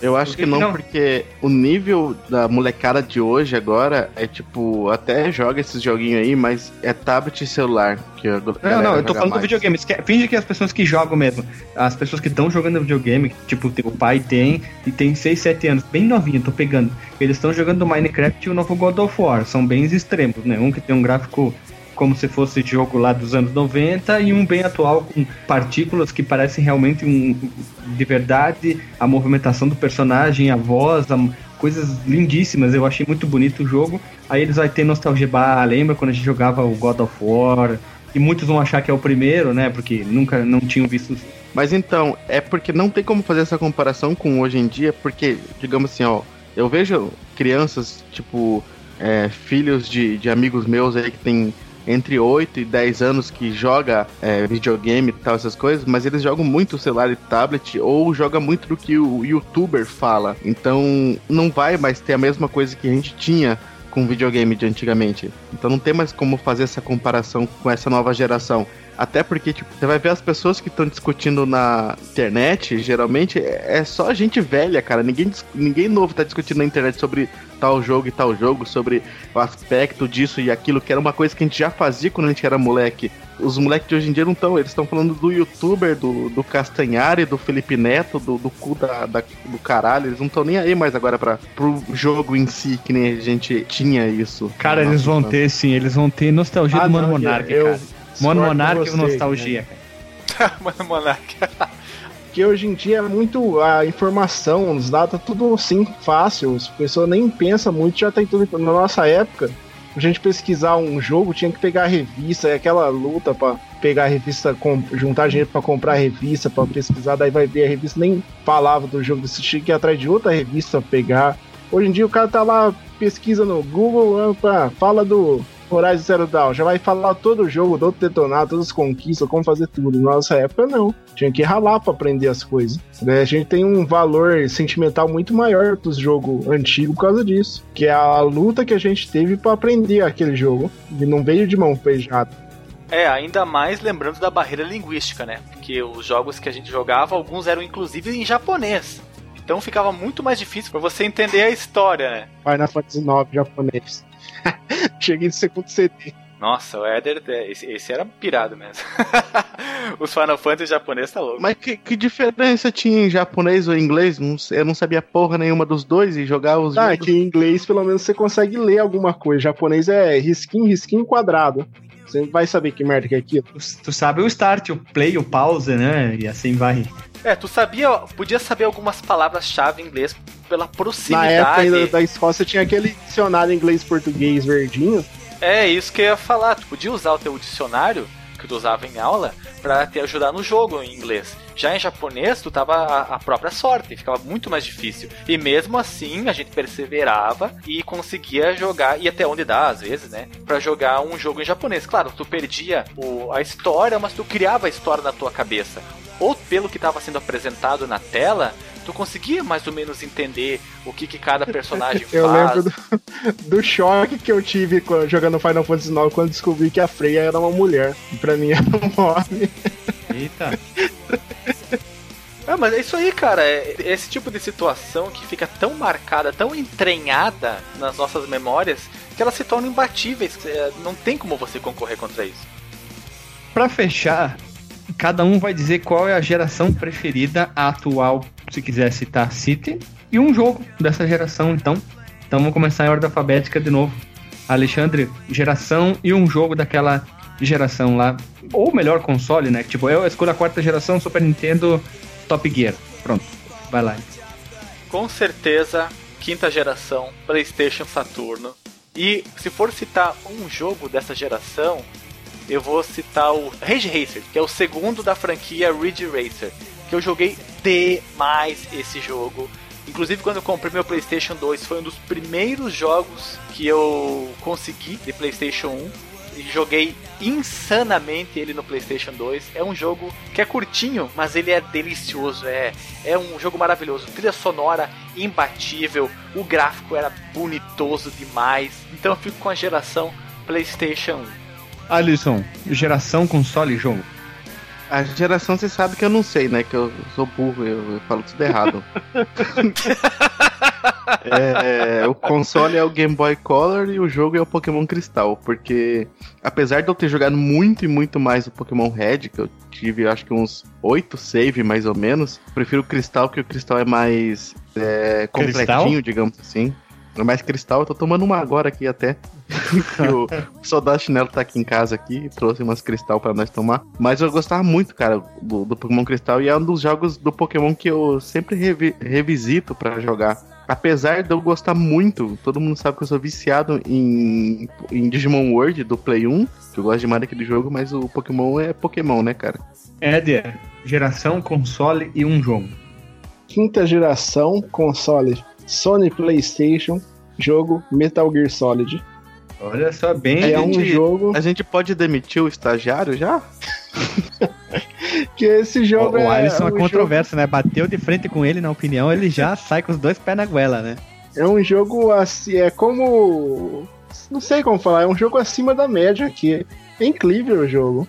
Eu acho que não, não, porque o nível da molecada de hoje agora é tipo, até joga esses joguinhos aí, mas é tablet e celular. Que não, não, eu tô falando mais. do videogame. Finge que as pessoas que jogam mesmo, as pessoas que estão jogando videogame, tipo, o pai tem, e tem 6, 7 anos, bem novinho, tô pegando. Eles estão jogando Minecraft e o novo God of War. São bem extremos, né? Um que tem um gráfico como se fosse jogo lá dos anos 90 e um bem atual com partículas que parecem realmente um, de verdade, a movimentação do personagem, a voz, a, coisas lindíssimas. Eu achei muito bonito o jogo. Aí eles vão ter nostalgia bar, lembra quando a gente jogava o God of War? E muitos vão achar que é o primeiro, né? Porque nunca não tinham visto mas então, é porque não tem como fazer essa comparação com hoje em dia, porque, digamos assim, ó, eu vejo crianças, tipo, é, filhos de, de amigos meus aí que tem entre 8 e 10 anos que joga é, videogame e tal, essas coisas, mas eles jogam muito celular e tablet ou joga muito do que o youtuber fala. Então não vai mais ter a mesma coisa que a gente tinha com videogame de antigamente. Então não tem mais como fazer essa comparação com essa nova geração. Até porque, tipo, você vai ver as pessoas que estão discutindo na internet, geralmente, é só gente velha, cara. Ninguém, ninguém novo tá discutindo na internet sobre tal jogo e tal jogo, sobre o aspecto disso e aquilo, que era uma coisa que a gente já fazia quando a gente era moleque. Os moleques de hoje em dia não estão, eles estão falando do youtuber, do, do Castanhari, do Felipe Neto, do, do cu da, da do caralho, eles não estão nem aí mais agora para pro jogo em si, que nem a gente tinha isso. Cara, eles vão ter sim, eles vão ter nostalgia ah, do Mano Monarca, cara. Mano Monarca e nostalgia. Né? Mano Monarca. Porque hoje em dia é muito a informação, os dados, tudo assim fácil. As pessoas nem pensam muito, já tem tudo. Na nossa época, a gente pesquisar um jogo, tinha que pegar a revista, é aquela luta para pegar a revista, juntar dinheiro para comprar a revista, para pesquisar, daí vai ver a revista, nem falava do jogo, você tinha que ir atrás de outra revista pegar. Hoje em dia o cara tá lá, pesquisa no Google, opa, fala do Horizon Zero Dawn, já vai falar todo o jogo, todo detonado, todas as conquistas, como fazer tudo. Na nossa época, não. Tinha que ralar para aprender as coisas. Né? A gente tem um valor sentimental muito maior dos jogos antigos por causa disso. Que é a luta que a gente teve para aprender aquele jogo. E não veio de mão beijada. É, ainda mais lembrando da barreira linguística, né? Porque os jogos que a gente jogava, alguns eram inclusive em japonês. Então ficava muito mais difícil para você entender a história, né? Final Fantasy IX japonês. Cheguei no segundo CD. Nossa, o Éder, é, esse, esse era pirado mesmo. Os Final Fantasy japonês tá louco. Mas que, que, diferença tinha em japonês ou inglês? eu não sabia porra nenhuma dos dois e jogar os. Ah, que em inglês pelo menos você consegue ler alguma coisa. japonês é risquinho, risquinho quadrado. Você vai saber que merda que é aquilo. Tu sabe o start, o play, o pause, né? E assim vai. É, tu sabia, podia saber algumas palavras-chave em inglês pela proximidade. Na época ainda da Escócia tinha aquele dicionário inglês-português verdinho. É, isso que eu ia falar. Tu podia usar o teu dicionário, que tu usava em aula, para te ajudar no jogo em inglês. Já em japonês, tu tava a, a, própria sorte, ficava muito mais difícil. E mesmo assim, a gente perseverava e conseguia jogar, e até onde dá, às vezes, né? Pra jogar um jogo em japonês. Claro, tu perdia o, a história, mas tu criava a história na tua cabeça ou pelo que estava sendo apresentado na tela, tu conseguia mais ou menos entender o que, que cada personagem eu faz. Eu lembro do, do, choque que eu tive jogando Final Fantasy IX quando descobri que a Freya era uma mulher. Pra mim era um homem. Eita. Ah, mas é isso aí, cara. É esse tipo de situação que fica tão marcada, tão entranhada nas nossas memórias, que elas se tornam imbatíveis. É, não tem como você concorrer contra isso. Para fechar, cada um vai dizer qual é a geração preferida, a atual, se quiser citar, cite, e um jogo dessa geração, então. Então vamos começar em ordem alfabética de novo. Alexandre, geração e um jogo daquela geração lá. Ou melhor console, né? Tipo, eu escolho a quarta geração, Super Nintendo, Top Gear. Pronto, vai lá. Com certeza, quinta geração, PlayStation Saturno. E se for citar um jogo dessa geração, eu vou citar o Rage Racer, que é o segundo da franquia Ridge Racer, que eu joguei demais esse jogo. Inclusive, quando eu comprei meu PlayStation 2, foi um dos primeiros jogos que eu consegui de PlayStation 1 e joguei insanamente ele no PlayStation 2. É um jogo que é curtinho, mas ele é delicioso. É, é um jogo maravilhoso. Trilha sonora imbatível, o gráfico era bonitoso demais. Então eu fico com a geração PlayStation 1. Alisson, geração console e jogo. A geração você sabe que eu não sei, né? Que eu sou burro, eu, eu falo tudo errado. é, o console é o Game Boy Color e o jogo é o Pokémon Cristal. Porque apesar de eu ter jogado muito e muito mais o Pokémon Red, que eu tive acho que uns 8 save mais ou menos, prefiro o Cristal, que o Cristal é mais é, completinho, cristal? digamos assim. É mais cristal, eu tô tomando uma agora aqui até. o soldado chinelo tá aqui em casa aqui, trouxe umas cristal para nós tomar. Mas eu gostava muito, cara, do, do, Pokémon Cristal e é um dos jogos do Pokémon que eu sempre revi, revisito para jogar. Apesar de eu gostar muito, todo mundo sabe que eu sou viciado em, em Digimon World do Play 1, que eu gosto demais daquele jogo, mas o Pokémon é Pokémon, né, cara? Éder, geração, console e um jogo. Quinta geração, console Sony PlayStation, jogo Metal Gear Solid. Olha só, bem. É um jogo. A gente pode demitir o estagiário já? que esse jogo o, é. O Alisson é, um é controverso, jogo... né? Bateu de frente com ele, na opinião, ele já sai com os dois pés na goela, né? É um jogo assim, é como. Não sei como falar, é um jogo acima da média aqui. É incrível o jogo.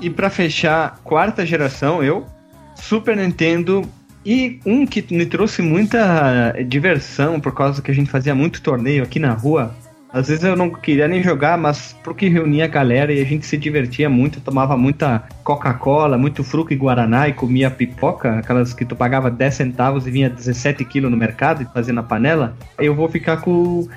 E para fechar, quarta geração, eu, Super Nintendo e um que me trouxe muita diversão por causa que a gente fazia muito torneio aqui na rua. Às vezes eu não queria nem jogar, mas porque reunia a galera e a gente se divertia muito, tomava muita Coca-Cola, muito fruco e guaraná e comia pipoca, aquelas que tu pagava 10 centavos e vinha 17 quilos no mercado e fazia na panela. Eu vou ficar com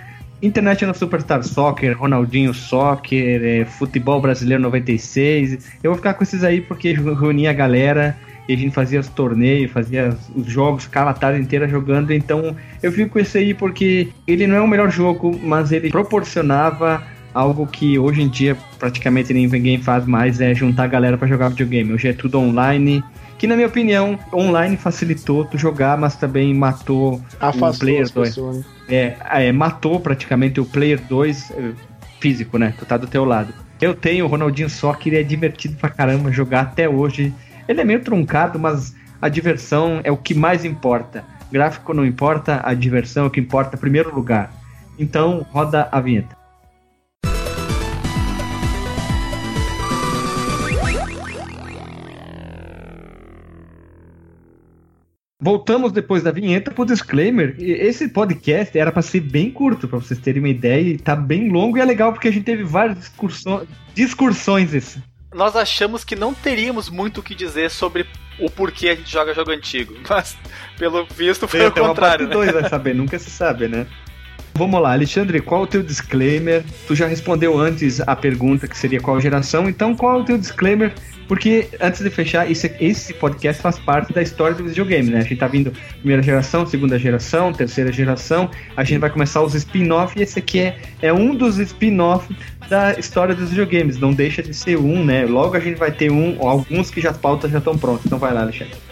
International Superstar Soccer, Ronaldinho Soccer, é, Futebol Brasileiro 96. Eu vou ficar com esses aí porque reunia a galera e a gente fazia os torneios, fazia os jogos, ficava a tarde inteira jogando. Então eu fico com esse aí porque ele não é o melhor jogo, mas ele proporcionava algo que hoje em dia praticamente ninguém faz mais é juntar a galera para jogar videogame. Hoje é tudo online. Que na minha opinião, online facilitou tu jogar, mas também matou Afastou o Player 2. Né? É, é, matou praticamente o Player 2 eh, físico, né? Tu tá do teu lado. Eu tenho o Ronaldinho só que ele é divertido pra caramba jogar até hoje. Ele é meio truncado, mas a diversão é o que mais importa. Gráfico não importa, a diversão é o que importa primeiro lugar. Então, roda a vinheta. Voltamos depois da vinheta pro disclaimer. Esse podcast era para ser bem curto, para vocês terem uma ideia, e tá bem longo e é legal porque a gente teve várias discursões, discursões esse nós achamos que não teríamos muito o que dizer sobre o porquê a gente joga jogo antigo. Mas, pelo visto, foi o contrário. Né? Dois vai saber, nunca se sabe, né? Vamos lá, Alexandre, qual o teu disclaimer? Tu já respondeu antes a pergunta que seria qual geração, então qual o teu disclaimer porque, antes de fechar, esse, esse podcast faz parte da história do videogame, né? A gente tá vindo primeira geração, segunda geração, terceira geração, a gente vai começar os spin-off e esse aqui é, é um dos spin-off da história dos videogames. Não deixa de ser um, né? Logo a gente vai ter um, alguns que já pautas já estão prontos. Então vai lá, Alexandre.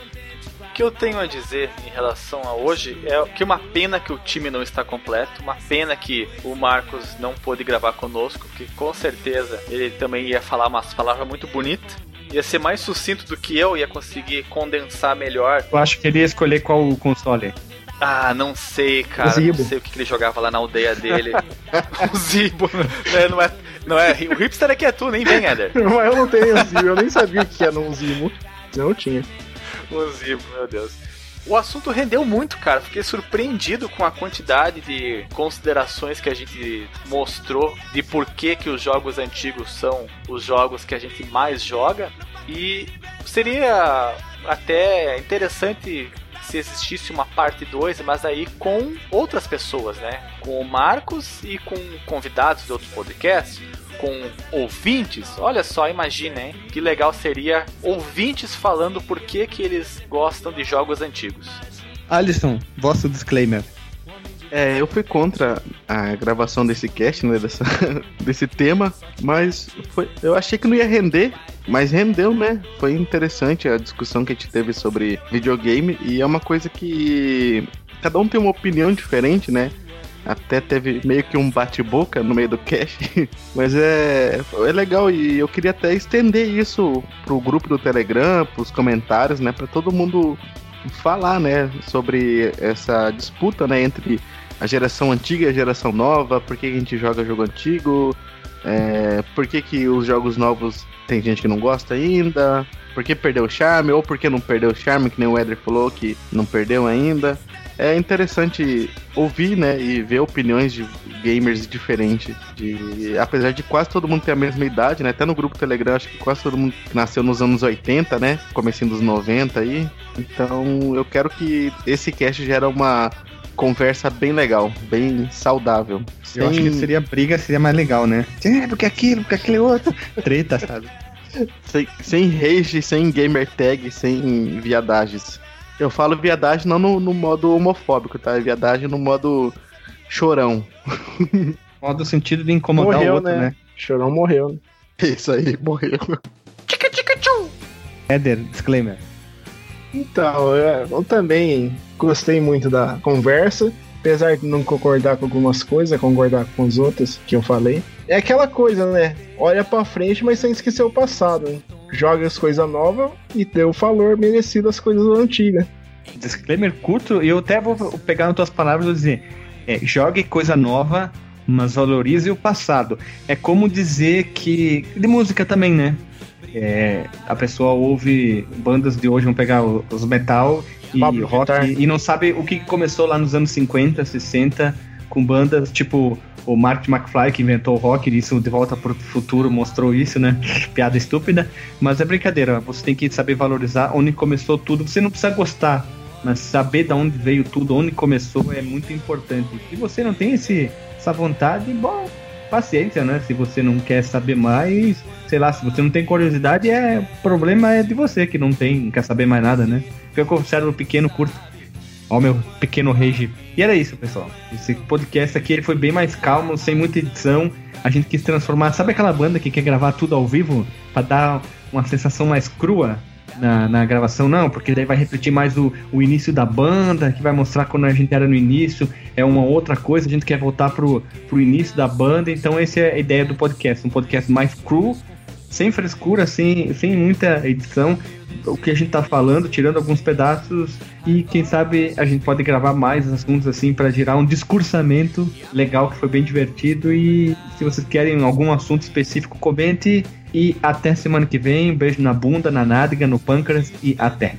O que eu tenho a dizer em relação a hoje é que uma pena que o time não está completo, uma pena que o Marcos não pôde gravar conosco, que com certeza ele também ia falar umas palavras muito bonitas ia ser mais sucinto do que eu, ia conseguir condensar melhor. Eu acho que ele ia escolher qual console. Ah, não sei, cara. Não sei o que ele jogava lá na aldeia dele. o Zibo. Né, não é, não é, o hipster aqui é tu, nem vem, Eder. Mas eu não tenho Zibo, eu nem sabia que era um Zibo. Não tinha. O Zibo, meu Deus. O assunto rendeu muito, cara. Fiquei surpreendido com a quantidade de considerações que a gente mostrou de por que, que os jogos antigos são os jogos que a gente mais joga. E seria até interessante se existisse uma parte 2, mas aí com outras pessoas, né? Com o Marcos e com convidados de outros podcasts com ouvintes, olha só, imagina, hein? Que legal seria ouvintes falando por que, que eles gostam de jogos antigos. Alisson, vosso disclaimer. É, eu fui contra a gravação desse cast, né, dessa, desse tema, mas foi, eu achei que não ia render, mas rendeu, né? Foi interessante a discussão que a gente teve sobre videogame e é uma coisa que cada um tem uma opinião diferente, né? Até teve meio que um bate-boca no meio do cast. Mas é, é legal e eu queria até estender isso pro grupo do Telegram, pros comentários, né? Pra todo mundo falar, né? Sobre essa disputa, né? Entre a geração antiga e a geração nova, por que a gente joga jogo antigo, é, por que, que os jogos novos tem gente que não gosta ainda, por que perdeu o charme, ou por que não perdeu o charme, que nem o Eder falou que não perdeu ainda é interessante ouvir, né, e ver opiniões de gamers diferentes. De, apesar de quase todo mundo ter a mesma idade, né? Até no grupo Telegram, acho que quase todo mundo nasceu nos anos 80, né? Comecinho dos 90 aí. Então, eu quero que esse cast gera uma conversa bem legal, bem saudável. Sem... Eu acho que seria briga, seria mais legal, né? É, porque aquilo, porque aquele outro. Treta, sabe? sem, sem rage, sem gamer tag, sem viadagens. Eu falo viadagem não no, no modo homofóbico, tá? É viadagem no modo chorão. modo sentido de incomodar morreu, o outro, né? né? Chorão morreu, né? Isso aí, morreu. Tchica, tchica, tchum. Éder, disclaimer. Então, eu, eu também gostei muito da conversa apesar de não concordar com algumas coisas, concordar com as outras que eu falei. É aquela coisa, né? Olha para frente, mas sem esquecer o passado. Hein? Joga as coisas novas e dê o valor merecido às coisas antigas. Disclaimer curto, e eu até vou pegar nas tuas palavras e dizer: é, jogue coisa nova, mas valorize o passado. É como dizer que. De música também, né? É, a pessoa ouve bandas de hoje, vão pegar os metal e Pablo rock e não sabe o que começou lá nos anos 50, 60 com bandas tipo o Mark McFly que inventou o rock, isso de volta para o futuro mostrou isso, né? Piada estúpida, mas é brincadeira. Você tem que saber valorizar onde começou tudo. Você não precisa gostar, mas saber de onde veio tudo, onde começou é muito importante. Se você não tem esse, essa vontade, bom, paciência, né? Se você não quer saber mais, sei lá, se você não tem curiosidade, é problema é de você que não tem, quer saber mais nada, né? Fica com o cérebro pequeno, curto. Ó, meu pequeno rage. E era isso, pessoal. Esse podcast aqui ele foi bem mais calmo, sem muita edição. A gente quis transformar. Sabe aquela banda que quer gravar tudo ao vivo? para dar uma sensação mais crua? na, na gravação, não, porque daí vai repetir mais o, o início da banda, que vai mostrar quando a gente era no início, é uma outra coisa, a gente quer voltar pro, pro início da banda, então essa é a ideia do podcast, um podcast mais cru, sem frescura, sem, sem muita edição, o que a gente tá falando, tirando alguns pedaços, e quem sabe a gente pode gravar mais assuntos assim para gerar um discursamento legal que foi bem divertido. E se vocês querem algum assunto específico, comente. E até semana que vem. Um beijo na bunda, na nádega, no pâncreas e até.